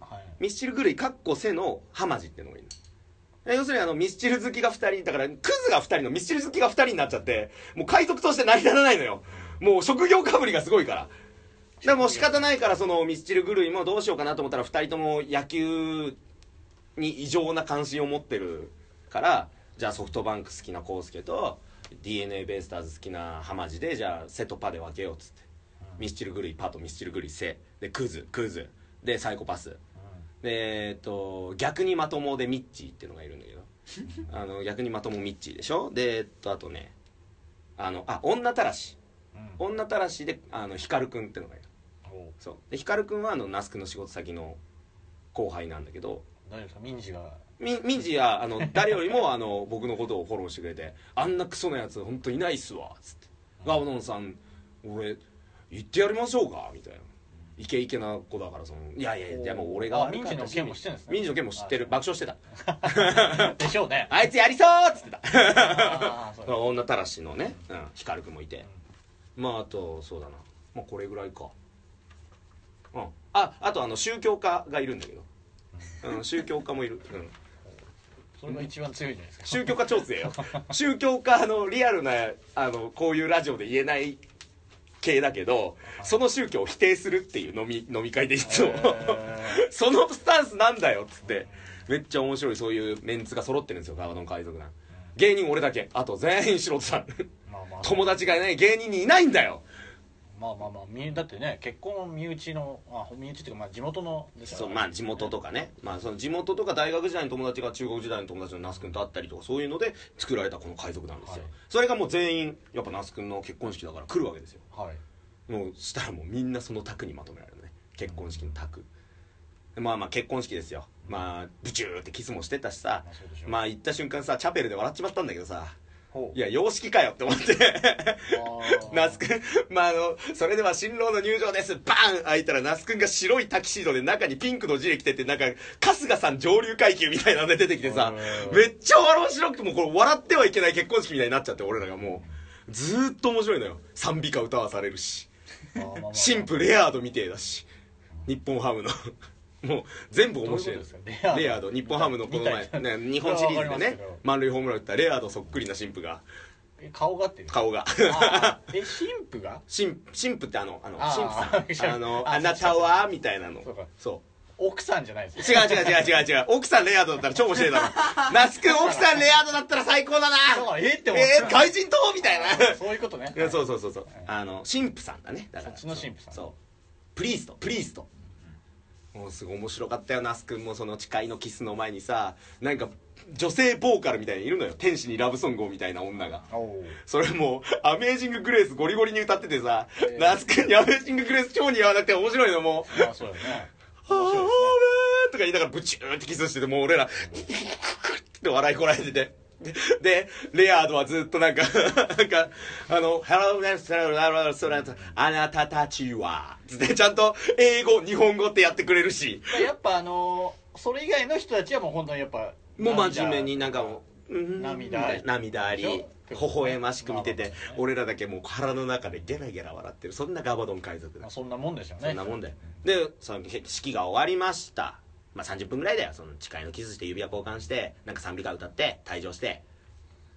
Speaker 2: はい。
Speaker 1: ミスチル狂いかっこ背のハマジっていうのがいるの。要するにあのミスチル好きが2人だからクズが2人のミスチル好きが2人になっちゃってもう海賊として成り立たないのよ。もう職業かぶりがすごいから。でもう仕方ないからそのミスチル狂いもどうしようかなと思ったら2人とも野球に異常な関心を持ってるからじゃあソフトバンク好きなコウスケと d n a ベイスターズ好きなハマジでじゃあセとパで分けようっつってミスチル狂いパとミスチル狂いセ。でクズクズ。でサイコパス。でえっと逆にまともでミッチーっていうのがいるんだけど。あの逆にまともミッチーでしょ？でえっとあとねあのあ女たらし。
Speaker 2: うん。
Speaker 1: 女たらしであの光くんっていうのがいる。そう。で光くんはあの那須くんの仕事先の後輩なんだけど。
Speaker 2: 大丈夫ですか？民事が。
Speaker 1: み民事はあの誰よりも あの僕のことをフォローしてくれて「あんなクソなやつ本当いないっすわ」つって「ガバドンさん俺言ってやりましょうか」みたいな。イケイケな子だからそのいやいやいやもう俺が
Speaker 2: 民事の件も知ってるんですね。
Speaker 1: 民事の件も知ってる爆笑してた。
Speaker 2: でしょうね。
Speaker 1: あいつやりそうっつってた。女たらしのね、うん、光くんもいて、まああとそうだな。まあこれぐらいか。うん。ああとあの宗教家がいるんだけど、うん、宗教家もいる、うん、
Speaker 2: それが一番強いじゃないですか。
Speaker 1: 宗教家超強えよ。宗教家のリアルなあのこういうラジオで言えない系だけどその宗教を否定するっていう飲み 飲み会でいつも。
Speaker 2: へ
Speaker 1: そのスタンスなんだよっつってめっちゃ面白いそういうメンツが揃ってるんですよガバドン海賊団。芸人俺だけ。あと全員素人さん。友達がいない芸人にいないんだよ
Speaker 2: まあまあまあみだってね結婚身内のあ身内っていうかまあ地元のです
Speaker 1: そうまあ地元とかね、まあ、その地元とか大学時代の友達が中国時代の友達の那須君と会ったりとかそういうので作られたこの海賊なんですよ、
Speaker 2: はい。
Speaker 1: それがもう全員やっぱ那須君の結婚式だから来るわけですよ。
Speaker 2: はい。
Speaker 1: もうしたらもうみんなその卓にまとめられるね。結婚式の卓。でまあまあ結婚式ですよ。まあブチューってキスもしてたしさ。
Speaker 2: まあ
Speaker 1: 行った瞬間さチャペルで笑っちまったんだけどさいや洋式かよって思って。那須君まああのそれでは新郎の入場です。バーン！開いたら那須君が白いタキシードで中にピンクのジレ着ててなんか春日さん上流階級みたいなので出てきてさ
Speaker 2: うん。
Speaker 1: めっちゃ面白くてもうこれ笑ってはいけない結婚式みたいになっちゃって俺らがもう。ずーっと面白いのよ。賛美歌歌わされるし。
Speaker 2: あーまあまあ
Speaker 1: 神父レアードみてえだし。日本ハムのもう全部面白い
Speaker 2: ですか？
Speaker 1: レアード日本ハムのこの前、ね、日本シリーズでね満塁ホームラン打ったレアードそっくりな神父が。
Speaker 2: え顔がって
Speaker 1: 顔が。
Speaker 2: え神父が？
Speaker 1: 神神父ってあのあの神父さん。あの
Speaker 2: あ
Speaker 1: あなたはみたいなの。
Speaker 2: そう奥さんじゃないです
Speaker 1: う違う違う違う違う違う。奥さんレアードだったら超面白いだろ。那須君奥さんレアードだったら最高だな。
Speaker 2: えーって思っ
Speaker 1: えー、
Speaker 2: た
Speaker 1: 外人とみたいな。
Speaker 2: そういうことね。
Speaker 1: そうそうそうそう。
Speaker 2: はい。
Speaker 1: あの神父さんだね。だから。
Speaker 2: そっちの神父さん。
Speaker 1: そう。プリーストプリーストもうすごい面白かったよ那須君もその誓いのキスの前にさなんか女性ボーカルみたいにいるのよ。天使にラブソングをみたいな女が。それもうアメージング・グレースゴリゴリに歌っててさ
Speaker 2: えー
Speaker 1: 那須君にアメージング・グレース超似合わなくて面白いのもう。
Speaker 2: まあそうだよね「
Speaker 1: はー
Speaker 2: 面白いですね
Speaker 1: とか言いながらブチューってキスしててもう俺らって笑いこらえててででレアードはずっとなんかなんかあの「Hello, Mr. あなたたちは」つってちゃんと英語日本語ってやってくれるし。
Speaker 2: やっぱあのーそれ以外の人たちはもう本当にやっぱ
Speaker 1: もう真面目になんかもううん
Speaker 2: 涙
Speaker 1: 涙あり
Speaker 2: で
Speaker 1: 微笑ましく見てて俺らだけもう腹の中でゲラゲラ笑ってる。そんなガバドン海賊だ。
Speaker 2: まあそんなもんでしょうね。
Speaker 1: そんなもんで。でその式が終わりましたまあ30分ぐらいだよ。その誓いのキスして指輪交換してなんか賛美歌歌って退場して。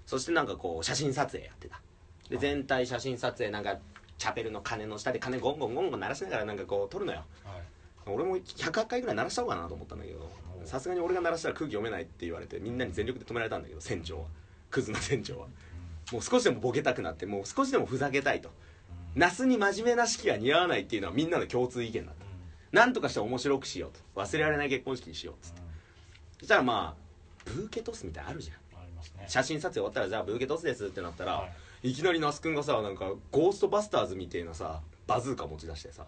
Speaker 1: そしてなんかこう写真撮影やってた。で全体写真撮影なんかチャペルの鐘の下で鐘ゴンゴンゴンゴン鳴らしながらなんかこう撮るのよ。
Speaker 2: はい。
Speaker 1: 俺も100回ぐらい鳴らした方かなと思ったんだけど
Speaker 2: お
Speaker 1: さすがに俺が鳴らしたら空気読めないって言われてみんなに全力で止められたんだけど船長は。クズの船長は。もう少しでもボケたくなってもう少しでもふざけたいと。那須に真面目な式が似合わないっていうのはみんなの共通意見だったなんとかして面白くしようと。忘れられない結婚式にしようっつって。そしたらまあブーケトスみたいあるじゃん。
Speaker 2: ね。
Speaker 1: 写真撮影終わったらじゃあブーケトスですってなったら、、
Speaker 2: はい。
Speaker 1: きなり那須君がさなんかゴーストバスターズみたいなさバズーカ持ち出してさ。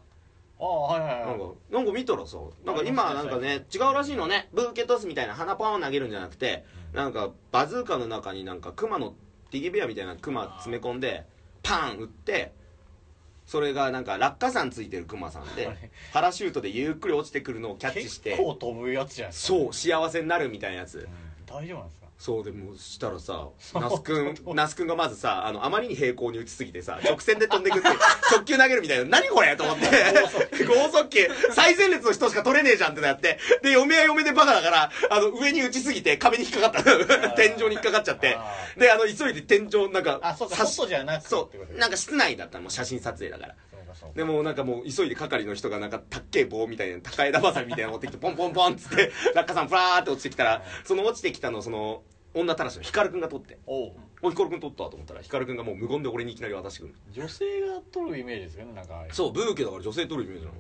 Speaker 2: ああはいはいはい。
Speaker 1: なんかなんか見たらさなんか今なんかね違うらしいのね。ブーケトスみたいな花パンを投げるんじゃなくてなんかバズーカの中になんかクマのティギベアみたいなクマ詰め込んでパン撃ってそれがなんか落下傘ついてるクマさんで
Speaker 2: はい。
Speaker 1: パラシュートでゆっくり落ちてくるのをキャッチして
Speaker 2: 結構飛ぶやつじゃないですか。
Speaker 1: そう幸せになるみたいなやつ。
Speaker 2: うん。大丈夫なんですか？
Speaker 1: そうでもうしたらさ那須君那須君がまずさあのあまりに平行に打ちすぎてさ直線で飛んでくって 直球投げるみたいな何これと思って。剛速球。最前列の人しか取れねえじゃんってなって。で嫁は嫁でバカだからあの上に打ちすぎて壁に引っかかった。天井に引っかかっちゃって。
Speaker 2: あ
Speaker 1: であの急いで天井なんか
Speaker 2: あそうか外じゃなくて
Speaker 1: そう。なんか室内だったのもう写真撮影だからでもなんかもう急いで係の人がなんかたっけえ棒みたいな高枝バサミみたいなの持ってきてポンポンポンっつって 落下さんフラーって落ちてきたらその落ちてきたのをその女たらしの光くんが取って。
Speaker 2: おう「
Speaker 1: お光くん取った」と思ったら光くんがもう無言で俺にいきなり渡してくる
Speaker 2: 女性が取るイメージですよねなんか
Speaker 1: そうブーケだから女性取るイメージなの。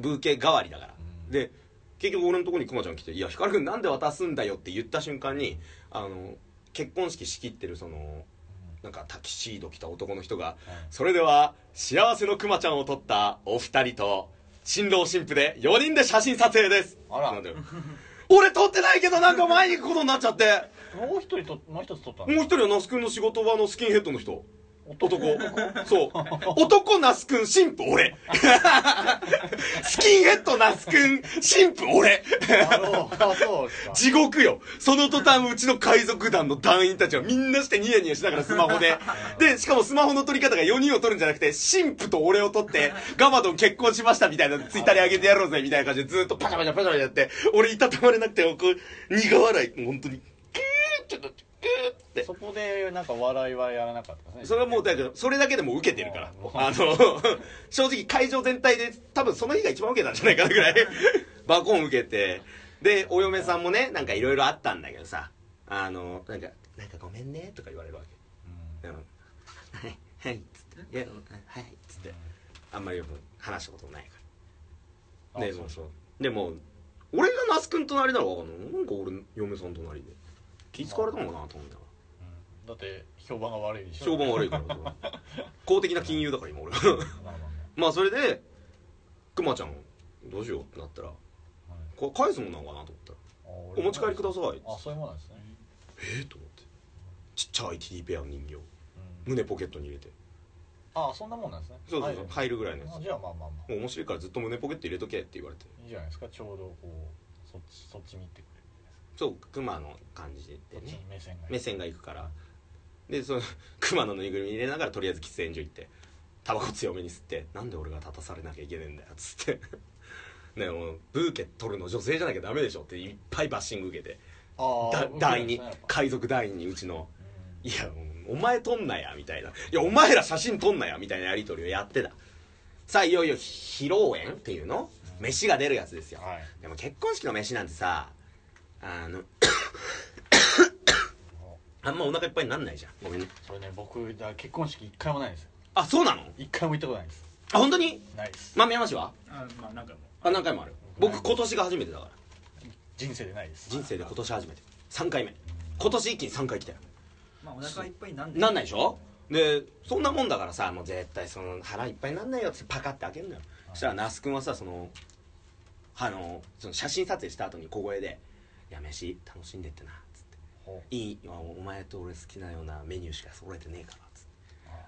Speaker 1: ブーケ代わりだから。
Speaker 2: うん。
Speaker 1: で結局俺のところにくまちゃん来て「いや光くんなんで渡すんだよ」って言った瞬間にあの結婚式仕切ってるそのなんかタキシード着た男の人が「それでは幸せのくまちゃんを撮ったお二人と新郎新婦で4人で写真撮影です」
Speaker 2: あら。
Speaker 1: なんだよ俺撮ってないけどなんか前に行くことになっちゃって。
Speaker 2: もう一人ともう一つ取った
Speaker 1: もう一人は那須君の仕事場のスキンヘッドの人
Speaker 2: 男。
Speaker 1: 男そう。男那須君新婦俺。スキンヘッド那須君新婦俺。
Speaker 2: あのあそうですか。
Speaker 1: 地獄よ。その途端うちの海賊団の団員たちはみんなしてニヤニヤしながらスマホで。でしかもスマホの撮り方が4人を撮るんじゃなくて新婦と俺を撮ってガバドン結婚しましたみたいなツイッターに上げてやろうぜみたいな感じでずっとパチャパチャパチャパチャやって俺いたたまれなくてこう苦笑い。本当にキーっとキーッって。
Speaker 2: そこでなんか笑いはやらなかったですね。
Speaker 1: それはもうだけどそれだけでも受けてるから。
Speaker 2: う。ん
Speaker 1: あの 正直会場全体で多分その日が一番受けたんじゃないかなぐらい。バコン受けて。でお嫁さんもねなんかいろいろあったんだけどさ。あのなんか「なんかごめんね」とか言われるわけ。うん。はい はい」っつって「いやはい」っつって。あんまりよく話したことないから。で
Speaker 2: あ
Speaker 1: もうそう。でも俺が那須君隣なら分かんないなんか俺嫁さん隣で気使われたのかなと思うん。だ
Speaker 2: って評判が悪いでしょ。
Speaker 1: 評判悪いから。公的な金融だから今俺。まあそれでくまちゃんどうしようってなったら
Speaker 2: はい。
Speaker 1: これ返すもんなのかなと思ったら
Speaker 2: あ「
Speaker 1: お持ち帰りください」
Speaker 2: あそういうもんなんですね。
Speaker 1: えっと思って。ちっちゃいテディベアの人形。
Speaker 2: うん。
Speaker 1: 胸ポケットに入れて。
Speaker 2: あそんなもんなんですね。
Speaker 1: そうそうそう
Speaker 2: はい。
Speaker 1: 入るぐらいのやつ。
Speaker 2: あじゃあまあまあまあ。
Speaker 1: もう面白いからずっと胸ポケット入れとけって言われて。
Speaker 2: いいじゃないですか。ちょうどこうそっちそっち見て
Speaker 1: そうクマの感じでね。
Speaker 2: 目線が
Speaker 1: 目線が行くから。でその クマのぬいぐるみ入れながらとりあえず喫煙所行ってタバコ強めに吸ってなんで俺が立たされなきゃいけねえんだよっつって。ねもうブーケ取るの女性じゃなきゃダメでしょっていっぱいバッシング受けて。団員に海賊団員にうちの。いやお前撮んなやみたいな。いやお前ら写真撮んなやみたいなやり取りをやってた。さあいよいよ披露宴っていうの？飯が出るやつですよ。
Speaker 2: はい。
Speaker 1: でも結婚式の飯なんてさあの あんまお腹いっぱいになんないじゃん。ごめんね。
Speaker 2: それね僕だ結婚式一回もないですよ。
Speaker 1: あそうなの？
Speaker 2: 一回も行ったことないです。
Speaker 1: あ本当に？
Speaker 2: ないです。
Speaker 1: 豆山市は？
Speaker 5: あまあなんかも。
Speaker 1: あ何回もある。僕今年が初めてだから。
Speaker 2: 人生でないです。
Speaker 1: 人生で今年初めて。3回目。今年一気に3回来たよ。
Speaker 5: まあお腹いっぱいになんで
Speaker 1: なんないでしょ？でそんなもんだからさもう絶対その腹いっぱいになんないよってパカって開けるのよ。そしたら那須君はさそのあのその写真撮影した後に小声で「いや飯楽しんでってな」っつって。
Speaker 2: ほ「
Speaker 1: いいお前と俺好きなようなメニューしか揃えてねえから」っつって。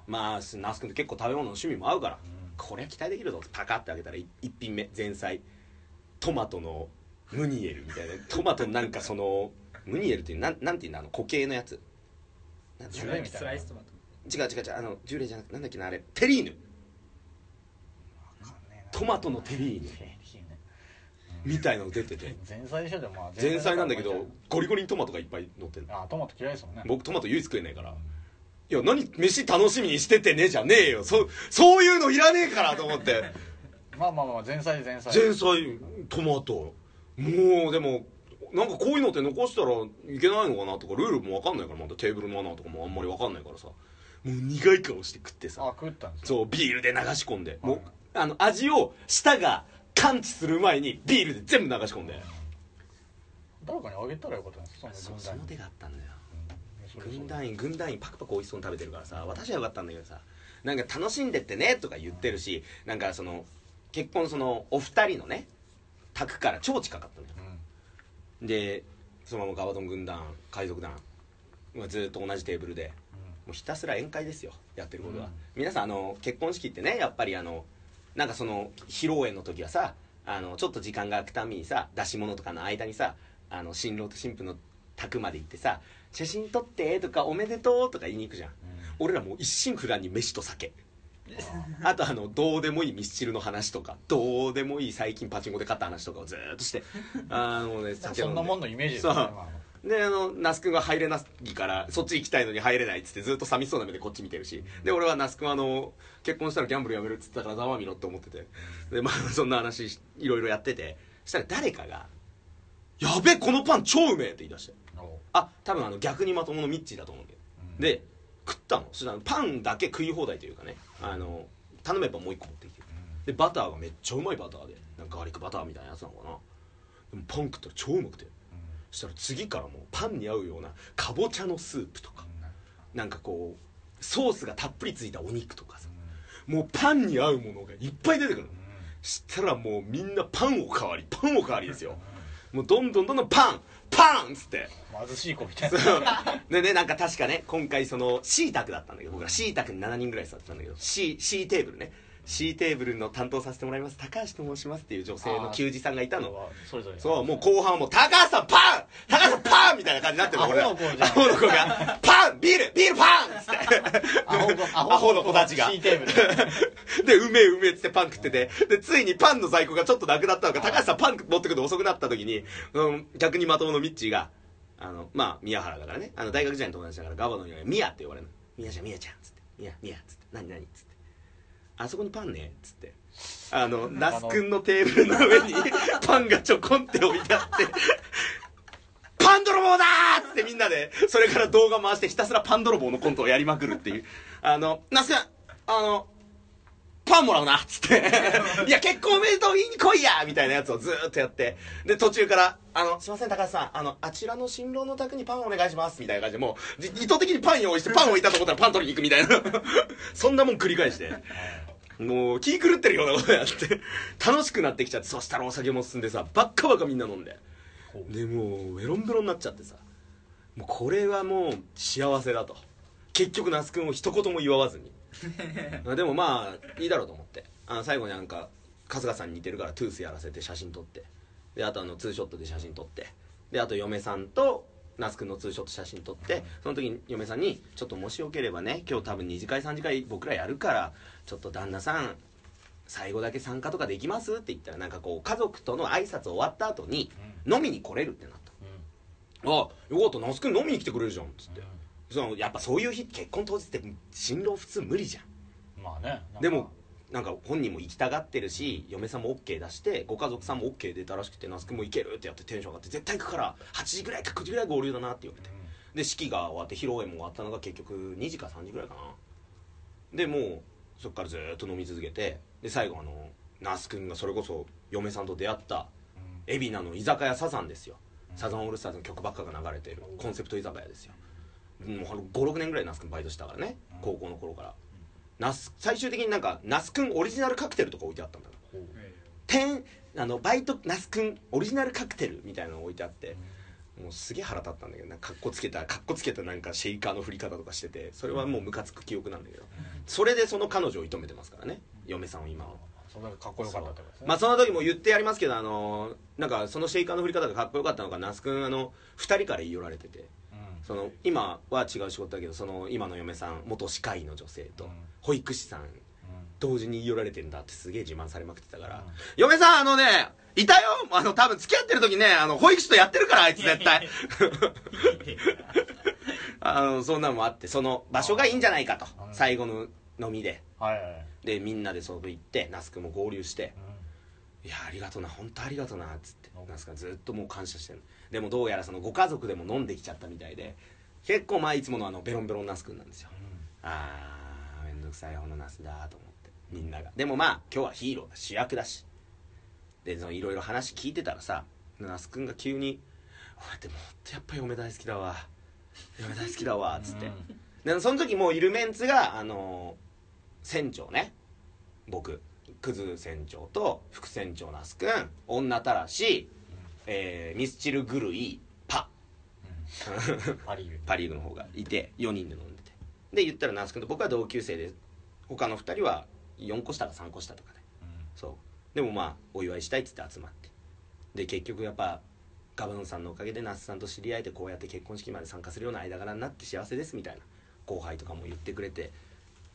Speaker 1: まあ那須君って結構食べ物の趣味も合うから、これは期待できるぞって。パカって開けたらい一品目前菜トマトのムニエルみたいな。トマトのなんかそのムニエルっていうなんなんていうのあの固形のやつ。なん
Speaker 2: ジュレみたいな。
Speaker 5: スライストマト。
Speaker 1: 違う違う違うあのジュレじゃなくてなんだっけなあれテリーヌ。トマトのテリーヌみたいなの出てて。
Speaker 2: 前菜でしょでも。まあ
Speaker 1: 前菜なんだけどゴリゴリにトマトがいっぱい乗ってる。
Speaker 2: あトマト嫌いですもんね。
Speaker 1: 僕トマト唯一食えないから。いや何飯楽しみにしててねじゃねえよ。そそういうのいらねえからと思って。
Speaker 2: まあまあまあ前菜前菜。
Speaker 1: 前菜トマト。もうでもなんかこういうのって残したらいけないのかなとかルールも分かんないからまたテーブルの穴とかもあんまり分かんないからさ。もう苦い顔して食ってさ。
Speaker 2: あ食ったんですよ
Speaker 1: そうビールで流し込んで。もうあの味を舌が感知する前にビールで全部流し込んで。
Speaker 2: 誰かにあげたらよかったんですその
Speaker 1: その手があったんだよ。
Speaker 2: それそれ。
Speaker 1: 軍団員軍団員パクパク美味しそうに食べてるからさ私はよかったんだけどさなんか楽しんでってねとか言ってるしなんかその結婚そのお二人のね宅から超近かったのよ。
Speaker 2: うん。
Speaker 1: でそのままガバドン軍団海賊団まあずっと同じテーブルでもうひたすら宴会ですよやってることは、
Speaker 2: うん。
Speaker 1: 皆さんあの結婚式ってねやっぱりあのなんかその披露宴の時はさあのちょっと時間が空くためにさ出し物とかの間にさあの新郎と新婦の宅まで行ってさ「写真撮って」とか「おめでとう」とか言いに行くじゃん。俺らもう一心不乱に飯と酒。あとあのどうでもいいミスチルの話とかどうでもいい最近パチンコで勝った話とかをずーっとして。あのね
Speaker 2: そんなもんのイメージですよね
Speaker 1: であの那須君が入れないからそっち行きたいのに入れないっつってずっと寂しそうな目でこっち見てるし。で俺は那須君はあの結婚したらギャンブルやめるっつったからざまみろって思ってて。でまあそんな話しいろいろやってて。そしたら誰かが「やべこのパン超うめえ!」って言い出して。
Speaker 2: お
Speaker 1: あ多分あの逆にまとものミッチーだと思うんだけど
Speaker 2: うん。
Speaker 1: で食ったの。そしたらパンだけ食い放題というかね。あの頼めばもう一個持ってきて。でバターがめっちゃうまいバターで。なんかガーリックバターみたいなやつなのかな。でもパン食ったら超うまくてそしたら次からもうパンに合うようなかぼちゃのスープとか。なんかこうソースがたっぷりついたお肉とかさ。もうパンに合うものがいっぱい出てくる。のしたらもうみんなパンおかわりパンおかわりですよ。もうどんどんどんどんパン。パンっつって。
Speaker 2: 貧しい子みたいな。
Speaker 1: でねなんか確かね今回その C 卓だったんだけど僕ら C 卓に7人ぐらい座ってたんだけど C, C テーブルね C テーブルの担当させてもらいます。高橋と申しますっていう女性の球児さんがいたの。
Speaker 2: それぞれ
Speaker 1: そう。もう後半はもう高橋さんパン高橋さんパンみたいな感じになってるの俺ら
Speaker 2: アホの子じゃん。
Speaker 1: アホの子がパンビールビールパンっつって。
Speaker 2: アホの
Speaker 1: アホの子たちが。
Speaker 2: C テーブル
Speaker 1: でうめえうめえっつってパン食ってて。でついにパンの在庫がちょっとなくなったのか。高橋さんパン持ってくるの遅くなった時に、うん、逆にまとものミッチーがあのまあ宮原だからね。あの大学時代の友達だからガバのにはミヤって呼ばれるの。ミヤちゃんミヤちゃんっつって。ミヤミヤっつって。何何っつってあそこにパンねっつって。あの那須君のテーブルの上にパンがちょこんって置いてあってパン泥棒だーっつってみんなで。それから動画回してひたすらパン泥棒のコントをやりまくるっていう。あの那須君あのパンもらうなっつって。いや結婚おめでとう言いに来いやみたいなやつをずーっとやって。で途中から「あのすいません高橋さん。あのあちらの新郎の宅にパンお願いします」みたいな感じでもう意図的にパン用意してパン置いたと思ったらパン取りに行くみたいな。そんなもん繰り返して。もう気狂ってるようなことやって。楽しくなってきちゃってそしたらお酒も進んでさバッカバカみんな飲んで。でもうベロンベロンになっちゃってさ。もうこれはもう幸せだと。結局那須君を一言も祝わずに。でもまあいいだろうと思って。あの最後になんか春日さんに似てるからトゥースやらせて写真撮って。であとあのツーショットで写真撮って。であと嫁さんと那須君のツーショット写真撮って。その時に嫁さんに「ちょっともしよければね今日多分2次会3次会僕らやるからちょっと旦那さん最後だけ参加とかできます?」って言ったらなんかこう家族との挨拶終わった後に飲みに来れるってなった「あよかった那須君飲みに来てくれるじゃん」っつってそのやっぱそういう日結婚当日って新郎普通無理じゃん。
Speaker 2: まあね
Speaker 1: でもなんか本人も行きたがってるし嫁さんも OK 出してご家族さんも OK 出たらしくて那須君も行けるってやってテンション上がって絶対行くから8時ぐらいか9時ぐらい合流だなって言われて。で式が終わって披露宴も終わったのが結局2時か3時ぐらいかな。でもうそっからずーっと飲み続けてで最後あの那須君がそれこそ嫁さんと出会った海老名の居酒屋サザンですよ。サザンオールスターズの曲ばっかが流れてる。コンセプト居酒屋ですよ56年ぐらい那須君バイトしたからね。高校の頃から。那須最終的になんか那須君オリジナルカクテルとか置いてあったんだ店あのバイト那須君オリジナルカクテルみたいなの置いてあって、もうすげえ腹立ったんだけどなんかかっこつけたかっこつけたなんかシェイカーの振り方とかしててそれはもうムカつく記憶なんだけど、それでその彼女を射止めてますからね。嫁さんを今は。
Speaker 2: それがかっこよかったってことですね。
Speaker 1: まあその時も言ってやりますけどあのなんかそのシェイカーの振り方がかっこよかったのか那須君あの2人から言い寄られててその今は違う仕事だけどその今の嫁さん元歯科医の女性と
Speaker 2: うん。
Speaker 1: 保育士さん同時に言い寄られてんだってすげえ自慢されまくってたから、嫁さんあのねいたよ！あの多分付き合ってる時ねあの保育士とやってるからあいつ絶対。あのそんなのもあってその場所がいいんじゃないかと。
Speaker 2: うん。
Speaker 1: 最後の飲みで。
Speaker 2: はいはいはい。
Speaker 1: でみんなでそこ行って那須君も合流して。いやありがとうな本当ありがとうなっつって。
Speaker 2: うん。
Speaker 1: なんすかずっともう感謝してるでもどうやらそのご家族でも飲んできちゃったみたいで結構まあいつものあのベロンベロン那須君なんですよ。あーめんどくさい方の那須だと思ってみんなが。でもまあ今日はヒーローだ主役だし。でそのいろいろ話聞いてたらさ那須君が急に「俺でもほんとやっぱ嫁大好きだわ。嫁大好きだわ」っつって、でその時もういるメンツがあの船長ね。僕。クズ船長と副船長那須君。女たらし、えーミスチル狂いパ。
Speaker 2: パリーグ
Speaker 1: パ・リーグの方がいて4人で飲んでて。で言ったら那須君と僕は同級生で他の2人は4個下か3個下とかで。そう。でもまあお祝いしたいっつって集まって。で結局やっぱガバノンさんのおかげで那須さんと知り合えてこうやって結婚式まで参加するような間柄になって幸せですみたいな後輩とかも言ってくれて。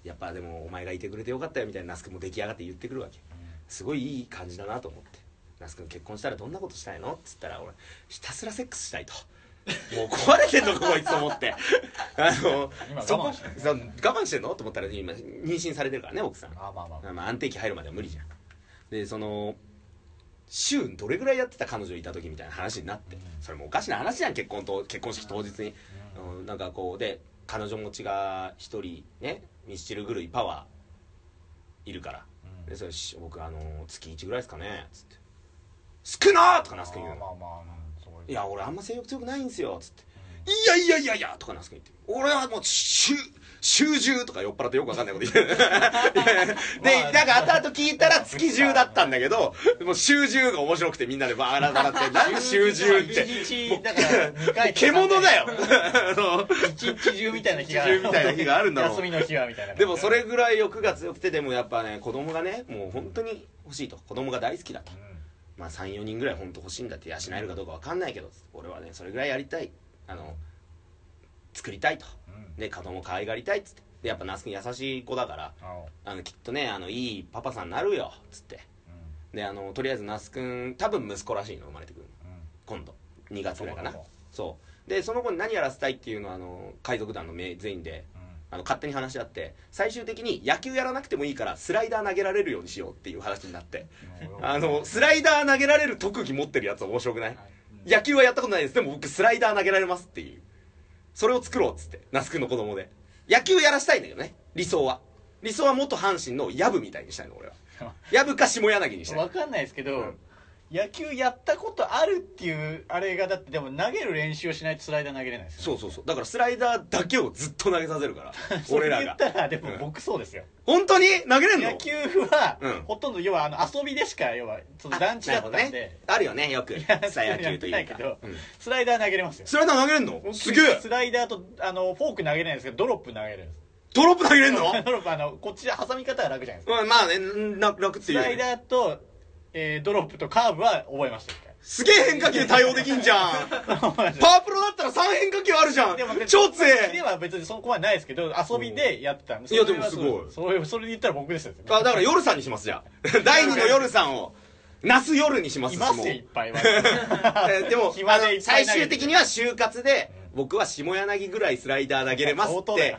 Speaker 1: やっぱでもお前がいてくれてよかったよみたいな那須君も出来上がって言ってくるわけ。すごいいい感じだなと思って那須君結婚したらどんなことしたいの？っつったら俺ひたすらセックスしたいと。もう壊れてんのかこいつと思って。あの
Speaker 2: 今
Speaker 1: そこ
Speaker 2: 我慢してる
Speaker 1: そう我慢してんの？と思ったら今妊娠されてるからね奥さん。
Speaker 2: あまあまあ
Speaker 1: まあ、安定期入るまでは無理じゃん。でその週どれぐらいやってた彼女いた時みたいな話になって、
Speaker 2: うん。
Speaker 1: それもおかしな話じゃん結婚と結婚式当日に、うん。なんかこうで彼女持ちが一人ねミスチル狂いパワーいるから、
Speaker 2: うん。
Speaker 1: でそれし僕あの月1ぐらいですかねつって「少なー!」とか那須君言うの。
Speaker 2: まあまあうんそう「
Speaker 1: いや俺あんま性欲強くないんすよ」つって「いやいやいやいや」とか那須君言って「俺はもう週週中」とか酔っ払ってよくわかんないこと言って でなんか後々聞いたら月中だったんだけどもう週中が面白くてみんなでバーラバラって。なんで週中って。
Speaker 2: だから2回
Speaker 1: 獣だよ。あの
Speaker 2: 一日中みたいな日が
Speaker 1: みたいな日があるんだもん
Speaker 2: 休みの日はみたいな
Speaker 1: でもそれぐらい欲が強くてでもやっぱね子供がねもう本当に欲しいと。子供が大好きだとまあ34人ぐらい本当欲しいんだって養えるかどうか分かんないけど俺はねそれぐらいやりたい。あの作りたいと。
Speaker 2: うん。
Speaker 1: で子供可愛がりたいっつって。でやっぱ那須君優しい子だから
Speaker 2: あの
Speaker 1: きっとねあのいいパパさんになるよっつって。であのとりあえず那須君多分息子らしいの生まれてくるの。今度。2月ぐらいかな。そうでその子に何やらせたいっていうのはあの海賊団のめ全員であの勝手に話し合って最終的に野球やらなくてもいいからスライダー投げられるようにしようっていう話になって。あのスライダー投げられる特技持ってるやつ面白くない？野球はやったことないです。でも僕スライダー投げられますっていう。それを作ろうっつって那須君の子供で。野球やらしたいんだけどね。理想は。理想は元阪神の藪みたいにしたいの俺は。藪か下柳にしたい。
Speaker 2: わかんないですけど、
Speaker 1: うん
Speaker 2: 野球やったことあるっていうあれがだってでも投げる練習をしないとスライダー投げれないですよ
Speaker 1: そうそうそう。だからスライダーだけをずっと投げさせるから。
Speaker 2: それ言
Speaker 1: 俺らが
Speaker 2: ったらでも
Speaker 1: うん。
Speaker 2: 僕そうですよ、
Speaker 1: 本当に？投げれんの？
Speaker 2: 野球は、
Speaker 1: うん。
Speaker 2: ほとんど要はあの遊びでしか要はその団地だったんで、
Speaker 1: ね。あるよねよく。
Speaker 2: や
Speaker 1: 草野球というか。うん。
Speaker 2: スライダー投げれますよ。
Speaker 1: スライダー投げれんの？
Speaker 2: 僕
Speaker 1: すげえ。
Speaker 2: スライダーとあのフォーク投げれないんですけどドロップ投げれるんです。
Speaker 1: ドロップ投げれんの？
Speaker 2: ドロップあのこっち挟み方は楽じゃないですか。
Speaker 1: うんまあねな楽っていうよね
Speaker 2: スライダーと、えードロップとカーブは覚えました一回
Speaker 1: すげえ変化球対応できんじゃん。パワープロだったら3変化球あるじゃん。
Speaker 2: でも
Speaker 1: 超強
Speaker 2: で
Speaker 1: え
Speaker 2: は別にそこまでないですけど遊びでやってたんで
Speaker 1: いやでもすごい。
Speaker 2: それはそうそれで言ったら僕ですよ
Speaker 1: あだから夜さんにしますじゃあ。第二の夜さんを。那須夜にします
Speaker 2: います
Speaker 1: もう。
Speaker 2: よいっぱいは
Speaker 1: えーでも
Speaker 2: 暇でいっぱい
Speaker 1: 最終的には就活で僕は下柳ぐらいスライダー投げれますって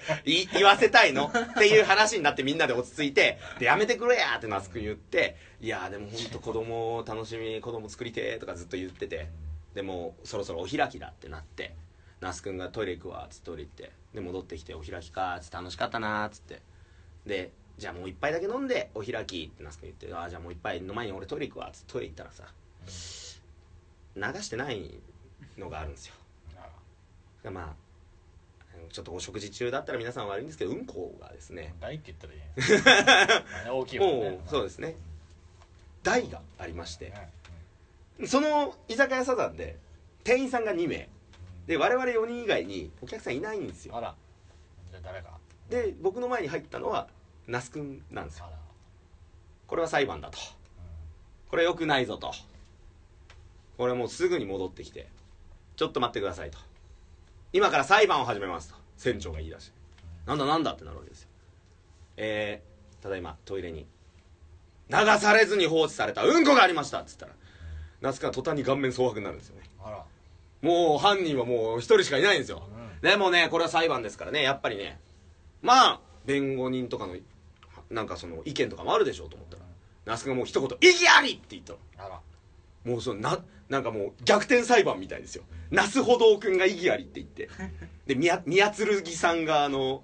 Speaker 1: 言わせたいの。っていう話になってみんなで落ち着いて。でやめてくれやって那須君言って。いやーでも本当子供を楽しみ子供作りてーとかずっと言ってて。でもうそろそろお開きだってなって。那須君がトイレ行くわっつってトイレ行って。で戻ってきてお開きかーっつって楽しかったなーっつって。でじゃあもう一杯だけ飲んでお開きって那須君言って。あーじゃあもう一杯の前に俺トイレ行くわっつってトイレ行ったらさ流してないのがあるんですよまあちょっとお食事中だったら皆さん悪いんですけどうんこがですね。
Speaker 2: 大って言ったらいいね 大きいもん
Speaker 1: も
Speaker 2: ね
Speaker 1: うそうですね。台がありまして。
Speaker 2: ね
Speaker 1: その居酒屋サザンで店員さんが2名。で我々4人以外にお客さんいないんですよ。
Speaker 2: あら。じゃあ誰か
Speaker 1: で僕の前に入ったのは那須君なんですよ。これは裁判だと。これ良くないぞと。これもうすぐに戻ってきて。ちょっと待ってくださいと今から裁判を始めますと。船長が言い出して。なんだなんだってなるわけですよ。えー、ただいまトイレに流されずに放置されたうんこがありましたっつったら那須君は途端に顔面蒼白になるんですよね。
Speaker 2: あら。
Speaker 1: もう犯人はもう一人しかいないんですよ、でもねこれは裁判ですからねやっぱりね。まあ弁護人とかのなんかその意見とかもあるでしょうと思ったら。那須君がもう一言「異議あり!」って言ったの。
Speaker 2: あら
Speaker 1: もうそのななんかもう逆転裁判みたいですよ。那須歩道君が異議ありって言って。で宮宮剣さんがあの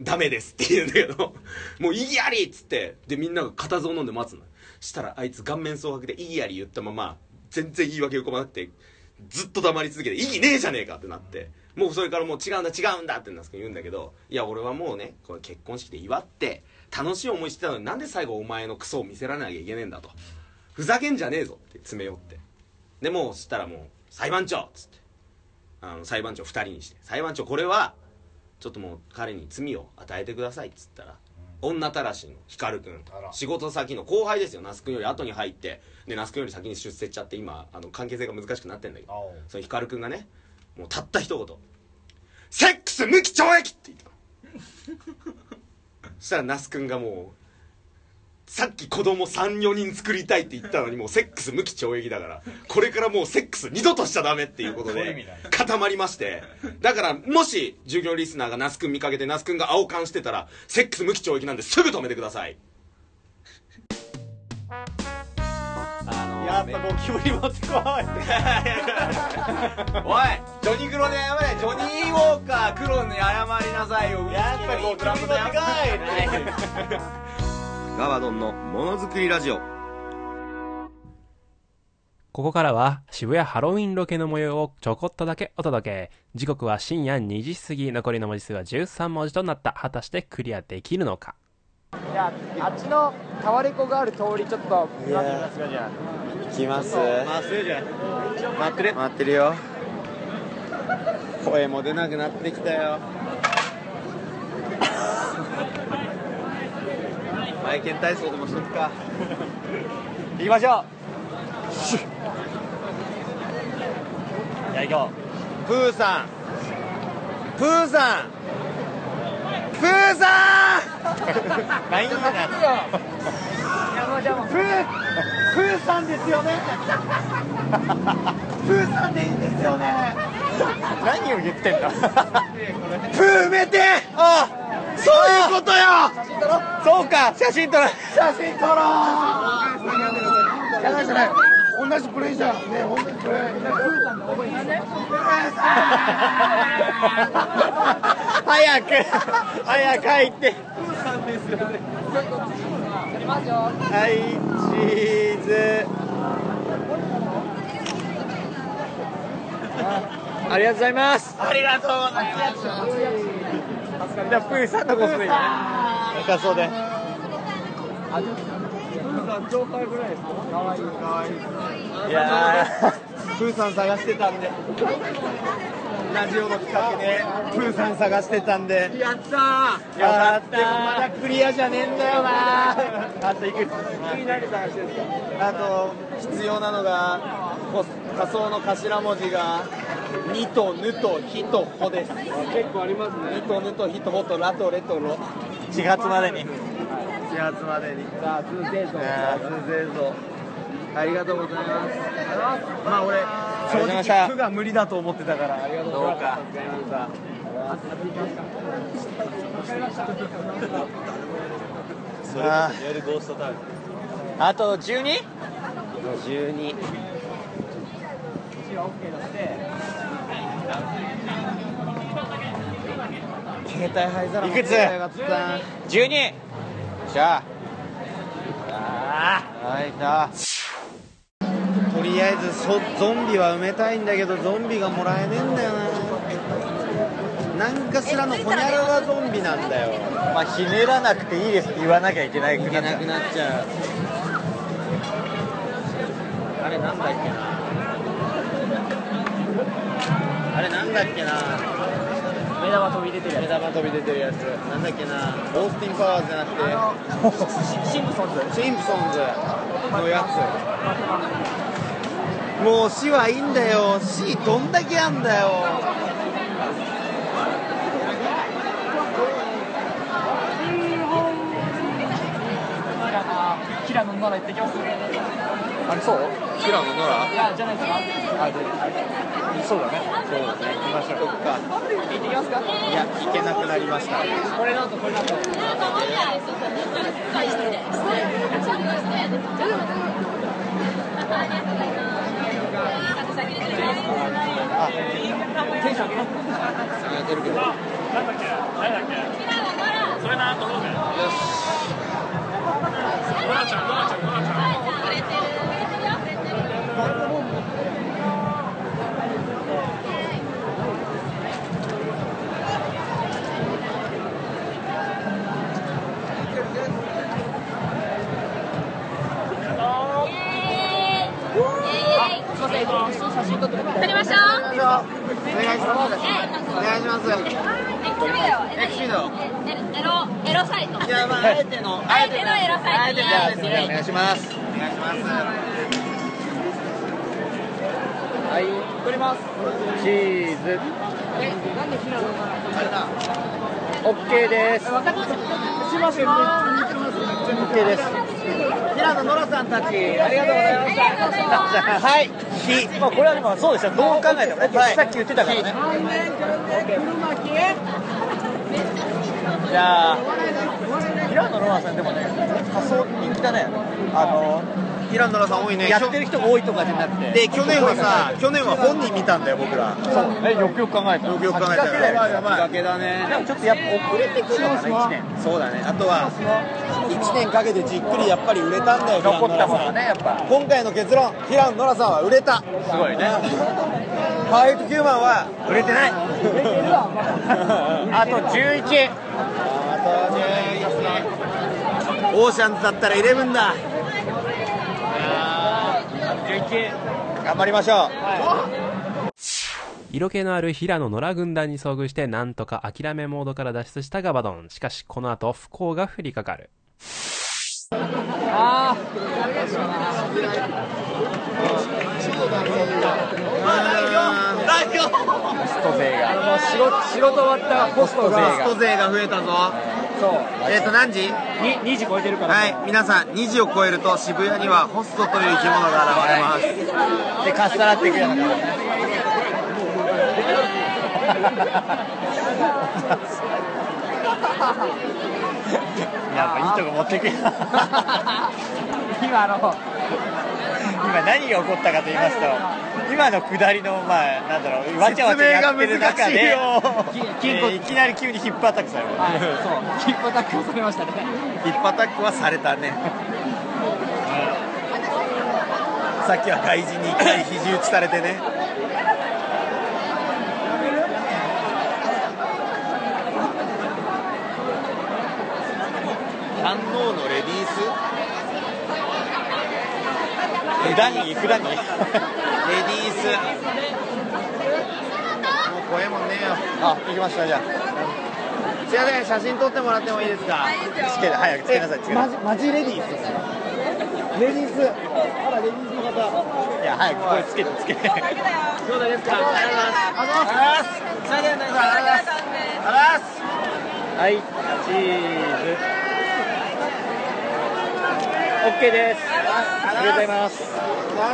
Speaker 1: ダメですって言うんだけどもう異議ありっつって。でみんなが固唾を飲んで待つの。したらあいつ顔面蒼白で異議あり言ったまま全然言い訳浮かばなくてずっと黙り続けて「異議ねえじゃねえか」ってなって。もうそれからもう違うんだ違うんだって言うんだけどいや俺はもうねこれ結婚式で祝って楽しい思いしてたのになんで最後お前のクソを見せられなきゃいけねえんだと。ふざけんじゃねえぞって詰め寄って。でもうそしたらもう「裁判長!」っつって。あの裁判長2人にして「裁判長これはちょっともう彼に罪を与えてください」っつったら、女たらしの光くん。仕事先の後輩ですよ。那須君より後に入って。で那須君より先に出世しちゃって今あの関係性が難しくなってんだけど。その光くんがねもうたった一言「セックス無期懲役!」って言ったの。そしたら那須くんがもうさっき子供34人作りたいって言ったのにもうセックス無期懲役だからこれからもうセックス二度としちゃダメっていうことで 固まりまして。だからもし従業リスナーが那須くん見かけて那須くんが青缶してたらセックス無期懲役なんですぐ止めてください。
Speaker 2: やっぱゴキブリ持ってこい。
Speaker 1: おいジョニー・クロに謝れジョニー・ウォーカー・クロに謝りなさいよ。
Speaker 2: やっぱゴキブリ持ってこい
Speaker 1: ガバドンのものづくりラジオ。
Speaker 4: ここからは渋谷ハロウィンロケの模様をちょこっとだけお届け。時刻は深夜2時過ぎ、残りの文字数は13文字となった。果たしてクリアできるのか？
Speaker 6: じゃあ、あっちのタワレコがある通りちょっと見てみますかじゃあ。
Speaker 7: 行きます。
Speaker 2: まっすぐじゃん待ってる
Speaker 7: 待ってるよ。声も出なくなってきたよ マイ体操でもしとくか。
Speaker 2: 行きましょう。じゃあ行こ
Speaker 7: プーさん。プーさん。プーさん。
Speaker 2: うないんだ
Speaker 6: プーさんですよね。プーさんでいいんですよね。
Speaker 2: 何を言ってんだ。
Speaker 7: プー埋めて。あそういうことよ。
Speaker 2: そうか写真撮る
Speaker 6: 写真撮ろう。じゃない同じプレイじゃん。ね同じプレイ
Speaker 2: 早く早く入って。はいチーズ。ありがとうございます。ありがとうございますじゃあプーさんのコスプレね仮装でいやープーさん探してたんで。ラジオの企画でプーさん探してたんで。やったー。よかったまだクリアじゃねえんだよな。あといく。つあと必要なのがこ仮想の頭文字が「に」と「ぬ」と「ひ」と「ほ」です。結構ありますね「に」と「ぬ」と「ひ」と「ほ」と「ら」と「れ」と「ろ」4月までに。4月までに。さあ通製造通製造ありがとうございます。まあ俺正直服が無理だと思ってたからありがとうございます。それこそ夜ゴーストタウンあと 12? 12携帯灰皿いくつ ?12 じゃあ。はいじゃあとりあえずそゾンビは埋めたいんだけどゾンビがもらえねえんだよな。なんかしらのホニャララゾンビなんだよ。まあひねらなくていいですって言わなきゃいけないくなっちゃう。なっちゃう。あれなんだっけなあれなんだっけな。目玉飛び出てるやつ。目玉飛び出てるやつ。なんだっけな。オースティン・パワーズじゃなくて。シンプソンズ。シンプソンズのやつ。もう死はいいんだよ。死どんだけあんだよ。
Speaker 5: 平野ノラ行ってきます
Speaker 2: あれそう？平野ノラ？
Speaker 5: いやじゃないですかあ
Speaker 2: そうだね。そうだね。行きましょう行か。
Speaker 5: 行ってきますか。
Speaker 2: いや行けなくなりました。
Speaker 5: これなんとこれなんと
Speaker 2: あテンション上げてるけど
Speaker 8: それなと思うね
Speaker 2: よし
Speaker 5: すいません一緒に写真撮ってもらって
Speaker 9: 撮りましょう。
Speaker 2: お願いしますお願いします
Speaker 9: エクスビデオ。エロエロサイト。
Speaker 2: いやまああえての
Speaker 9: あえてのエロサイト。
Speaker 2: じゃあそれでお願いしますお願いしますはい
Speaker 5: 撮ります
Speaker 2: チーズ
Speaker 5: えなんで平野ノラ
Speaker 2: あれだ OK です
Speaker 5: 分かりましたしますよ。
Speaker 2: OK です平野ノラさんたちありがとうございましたはい火まあこれはでもそうでしたどう考えてもねさっき言ってたからねじゃあ平野ノラさんでもね仮想人気だね。あの
Speaker 1: 平野ノラさん多いね。
Speaker 2: やってる人多いとかじゃなくて。
Speaker 1: で去年はさ去年は本人見たんだよ僕ら。
Speaker 2: そう。ねよくよく考えたら
Speaker 1: よくよく考えたらやばい先駆けだね
Speaker 2: でもちょっとやっぱ遅れてくるのかな。1年
Speaker 1: そうだね。あとは1年かけてじっくりやっぱり売れたんだよ
Speaker 2: 残ったもの
Speaker 1: 平野ノラさん。
Speaker 2: ねやっぱ。
Speaker 1: 今回の結論平野ノラさんは売れた。
Speaker 2: すごいね。
Speaker 1: パーフェクトヒューマンは売れてない。
Speaker 2: あと11
Speaker 1: オーシャンズだったら11だ。
Speaker 2: 頑張りましょう。
Speaker 4: 色気のある平野野良軍団に遭遇してなんとか諦めモードから脱出したガバドン。しかしこの後不幸が降りかかる。
Speaker 5: あ
Speaker 2: ポスト税
Speaker 5: あ
Speaker 2: が。
Speaker 5: もう仕事仕事終わったポスト
Speaker 1: コ
Speaker 5: が
Speaker 1: スト税が増えたぞ
Speaker 5: そう。
Speaker 1: えっ、と何時？
Speaker 5: に2時超えてるから。
Speaker 1: はい。皆さん2時を超えると渋谷にはホストという生き物が現れます。
Speaker 2: でかっさらっていくような感じ。やっぱいいとこ持ってくよ。
Speaker 5: 今あの
Speaker 2: 今何が起こったかと言いますと今の下りのまあなんだろうわちゃわちゃやってる中で、えーいきなり急にヒップアタックされる、
Speaker 5: はいそう。キップアタックをされましたね。
Speaker 1: ヒップアタックはされたね。さっきは外人に一回肘打ちされてね。反応のレディース？
Speaker 2: 普段に普段に？
Speaker 1: レディース。もう怖いもんねえよ。
Speaker 2: あ行きましたじゃあ。
Speaker 1: すいません写真撮ってもらってもいいですか？
Speaker 2: つけて早くつけなさいつけなさい。
Speaker 1: マジレディースですレディース。あらレディースの方
Speaker 2: いや早くこれつけてつけて。
Speaker 1: 兄弟です。かありがとうございます。ありがとうございます。ありがとうございます。
Speaker 2: はいチーズ OK です。ありがとうございます。
Speaker 1: あ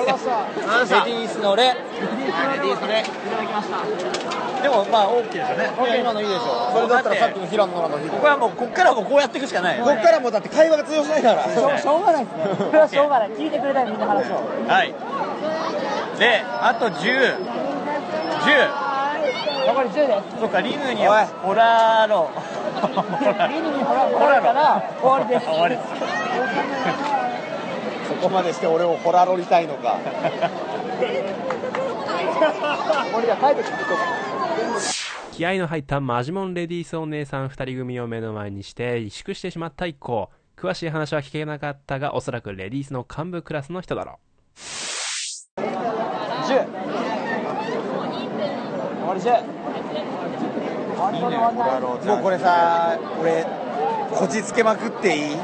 Speaker 1: りがとうございました
Speaker 2: レディースのレ。レディースのレ。いただきました。でもまあ OK ですよね。今のいいでしょ
Speaker 1: それだったらさっきの平野ノラの
Speaker 2: ここはもうこっからもうこうやっていくしかない
Speaker 1: こっからもうだって会話が通用しないから。
Speaker 5: しょうがないですね。それはしょうがない。聞いてくれたらみんな話を
Speaker 2: はい。であと1010
Speaker 5: 残り10です。
Speaker 2: そっかリヌにはホラーロ
Speaker 5: リヌにほらほらから終わりです。
Speaker 2: 終わりです
Speaker 1: そこまでして俺をホラロりたいのか。
Speaker 5: 俺ら帰ってきて
Speaker 4: 気合の入ったマジモンレディースお姉さん2人組を目の前にして萎縮してしまった一行。詳しい話は聞けなかったがおそらくレディースの幹部クラスの人だろう。
Speaker 5: 10終わり10
Speaker 1: もうこれさ俺こじつけまくっていい、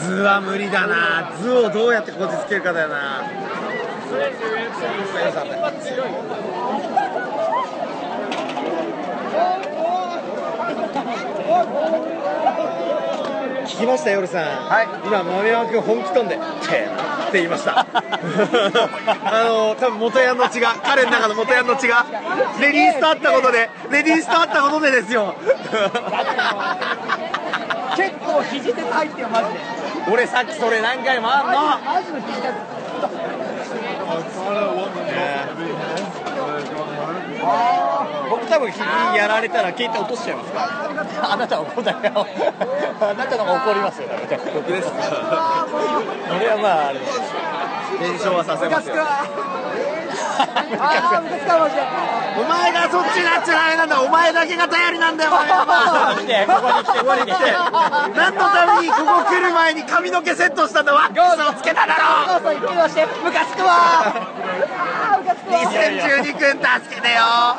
Speaker 1: 図は無理だな。図をどうやってこじつけるかだよな聞きました夜さん、今豆山君本気飛んで「て」って言いました。あの多分元ヤンの血が彼の中の元ヤンの血がレディースと会ったことでレディースと会ったことでですよ。
Speaker 5: 結構肘鉄入ってよマジで。
Speaker 1: 俺さっきそれ何回もあんの。
Speaker 5: マジの肘鉄
Speaker 2: 僕多分肘やられたら携帯落としちゃいますから。あなたは怒んないよ。あなたの方が怒りますよ。僕です。か俺はまああれです。
Speaker 1: はさせますよ。
Speaker 5: ああムカつかマジで
Speaker 1: お前がそっちになっちゃダメなんだ。お前だけが頼りなんだよ お前は。
Speaker 2: 来てここに来てここに来て。
Speaker 1: 何のためにここ来る前に髪の毛セットしたんだワックスをつけただろ。
Speaker 5: お父さん言ってましてムカつくわあームカつくわ。
Speaker 1: 2012君助けてよ。は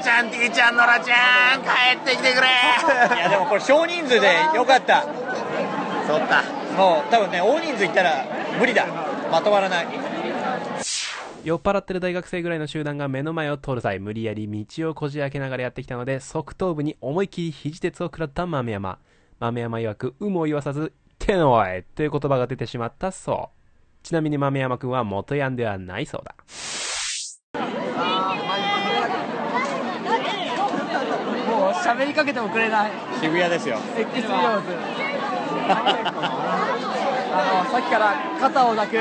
Speaker 1: っちゃん T ちゃんノラちゃん帰ってきてくれ。
Speaker 2: いやでもこれ少人数でよかった。
Speaker 1: そうった
Speaker 2: もう多分ね大人数いったら無理だ。まとまらない
Speaker 4: 酔っ払ってる大学生ぐらいの集団が目の前を通る際無理やり道をこじ開けながらやってきたので側頭部に思い切り肘鉄を食らった豆山。豆山曰く有無を言わさず「てのい」という言葉が出てしまったそう。ちなみに豆山くんは元ヤンではないそうだ。
Speaker 5: もう喋りかけてもくれない。
Speaker 2: 渋谷ですよ
Speaker 5: あのさっきから肩を抱く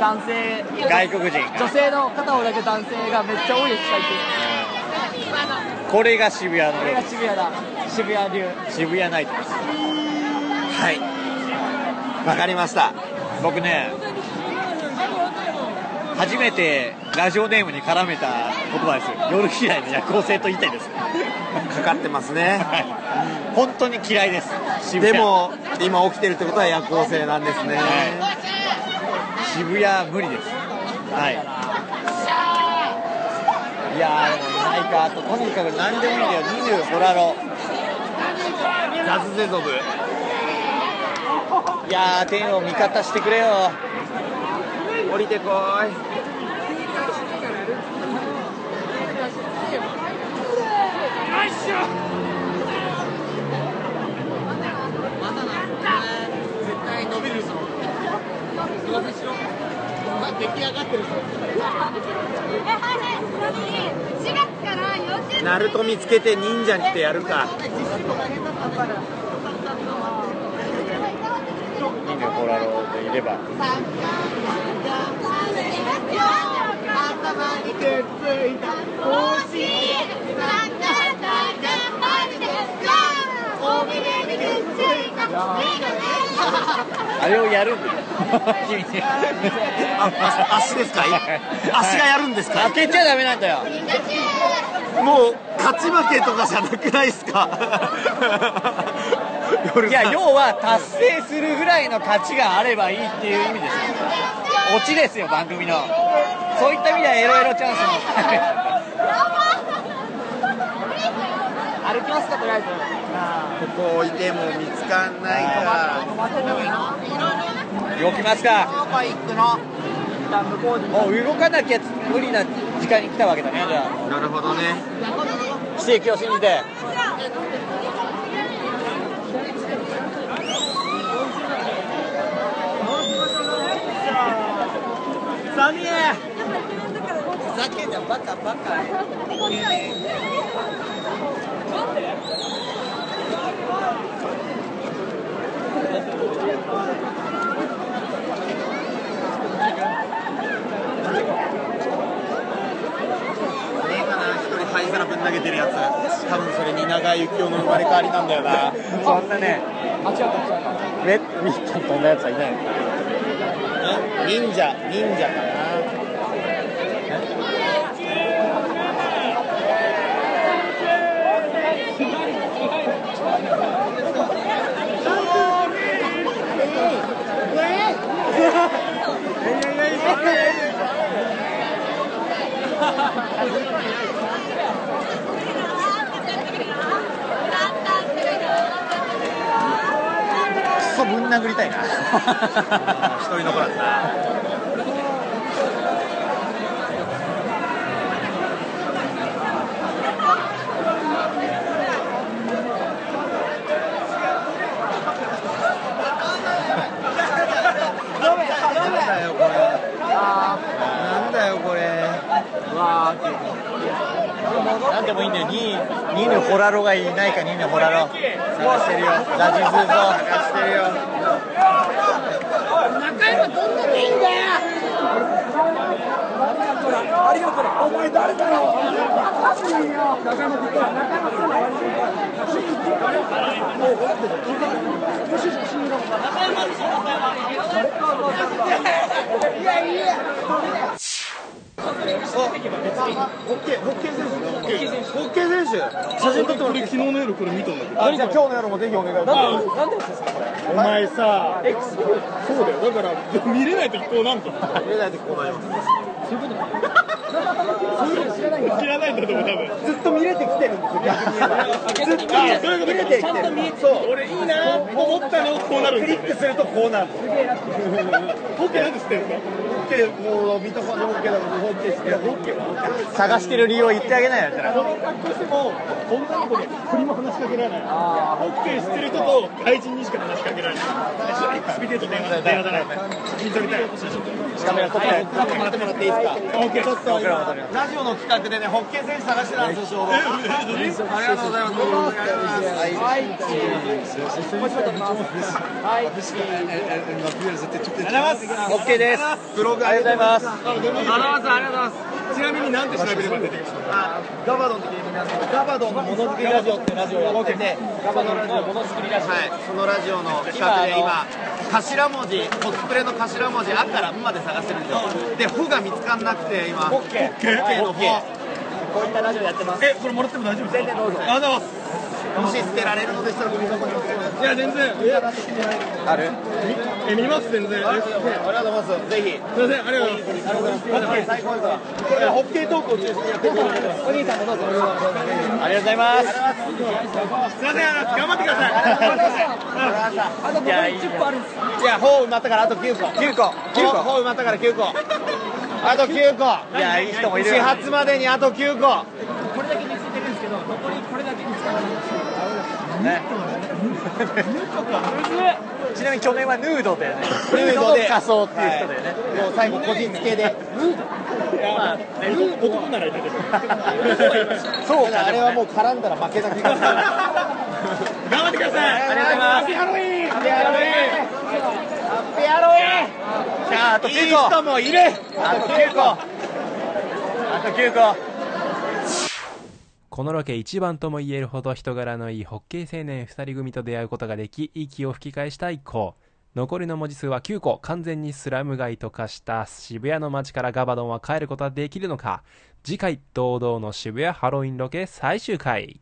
Speaker 5: 男性
Speaker 2: 外国人
Speaker 5: 女性の肩を抱く男性がめっちゃ多いです最近
Speaker 2: これが渋谷の
Speaker 5: これが渋谷だ。渋谷流
Speaker 2: 渋谷ナイトです
Speaker 1: はい。わかりました。
Speaker 2: 僕ね初めてラジオネームに絡めた言葉です。夜嫌いの夜行性と言いたいです。
Speaker 1: かかってますね。
Speaker 2: 本当に嫌いです。
Speaker 1: でも今起きてるってことは夜行性なんですね、
Speaker 2: 渋谷無理です。はい。いやーでもいないか。あととにかく何でもいいんだよ。20ホラロ。
Speaker 1: ザズゼゾブ
Speaker 2: いやー天を味方してくれよ
Speaker 1: 降りてこい。
Speaker 10: 4月から40
Speaker 1: ナルト見つけて忍者ってやるか。
Speaker 2: 20ホラロでいれば
Speaker 10: 頭にくっついた帽子あなたがマジですかお目目にくっついたメガネ
Speaker 2: あれをやるんだよ
Speaker 1: 足ですか？足がやるんですか
Speaker 2: 開けちゃダメなんだよ。
Speaker 1: もう勝ち負けとかじゃなくないですか？
Speaker 2: いや要は達成するぐらいの勝ちがあればいいっていう意味ですよ。オチですよ番組のそういった意味ではエロエロチャンスの
Speaker 5: 歩きますかとりあえず。
Speaker 1: ここ置いても見つかんないか
Speaker 2: 動きますか。もう動かなきゃ無理な時間に来たわけだねじゃあ。
Speaker 1: なるほどね。
Speaker 2: 奇跡を信じて。
Speaker 5: サミエ。ふざけんなバカバカ。
Speaker 1: 投げてるやつ。多分それ蜷川幸雄の生まれ変わりなんだよな。
Speaker 2: そんなねめみっちゃんとんなやつはいない
Speaker 1: 忍者忍者かな殴りたいな。一人残らず。ななんだよこれ。なんだよこれ
Speaker 2: なんでもいいんだよ。2位のホラロがいないか2位のホラロ。探してるよ。ラジズーゾ
Speaker 1: 探してるよいやいやホッケーホッケー選手写真撮ってもらって昨日の夜これ見たんだけどあじゃあ今日の夜もぜひお願いしますお前さそうだよだから見れない時こうなんと見れない時こうなりますそういうこと知らない知らないんだと思う多分ずっと見れてきてるんですよ逆にずっと見れそういうこと見れてきてるそう俺いいなと思ったのこうなるクリックするとこうなるホッケーなんで知ってるんですかもう見たことないホッケーだからホッケーホッケーは
Speaker 2: 探してる理由を言ってあげないよやったら。
Speaker 1: この格好しても女の子に振りも話しかけられない。ホッケー知ってる人と外人にしか話しかけられない。スピードと電話電話だね写真撮りたい
Speaker 2: カメラ撮って
Speaker 1: 撮ってもらってもらっていいですか？オッケーちょっと今ラジオの企画でねホッケー選手探してたんですよちょうどありがとうございます。はい。
Speaker 2: オッケーです。
Speaker 1: ブログ
Speaker 2: ありがとうございます。
Speaker 1: ありがとうございますありがとうございます。ちなみに何て調べれば出てきますかガバドンって芸人なんです？けどガバドンのものづくりラジオってラジオやっててガバドンのものづくりラジオはいそのラジオの企画で今頭文字コスプレの頭文字「あ」から「ん」まで探してるんですよ。で「ほ」が見つかんなくて今ホッケー。の「ほ」
Speaker 2: こういったラジオやってます。
Speaker 1: えこれもらっても大丈夫ですか？全然どうぞ。ありがとうございますもし捨てられるのでしたらいや全然。
Speaker 2: ある？
Speaker 1: え見ます全然。ありがとうございます。ぜひ。すいませんありがとうございます。最高ですこれホッケートークを中心にやっていただいてますお兄さんもどうぞ
Speaker 2: ありがとうございます
Speaker 1: すいません頑張ってください。
Speaker 5: あと残り10個あるんです
Speaker 1: いや、ホー埋まったからあと9個。9個。9個。ホー埋まったから9個。あと9個。
Speaker 2: い。やいい人もいる
Speaker 1: 始発までにあと9個。
Speaker 2: ね ちなみに去年はヌードだよね
Speaker 1: ヌードで
Speaker 2: 仮装っていう人だよね、
Speaker 1: もう最後個人付けで。
Speaker 2: まあね
Speaker 1: 男ならいたけど。
Speaker 2: そうか
Speaker 1: あれはもう絡んだら負けな気がする。頑張ってください。
Speaker 2: ありがとうございます
Speaker 1: ハッピーハロウィーン。ハッピーハロウィーン。
Speaker 2: ハッピーハロウィーンじゃああと9個
Speaker 1: いい人もいる。
Speaker 2: あと9個あと9個
Speaker 4: このロケ一番とも言えるほど人柄のいいホッケー青年2人組と出会うことができ息を吹き返した一行。残りの文字数は9個。完全にスラム街と化した渋谷の街からガバドンは帰ることはできるのか。次回堂々の渋谷ハロウィンロケ最終回。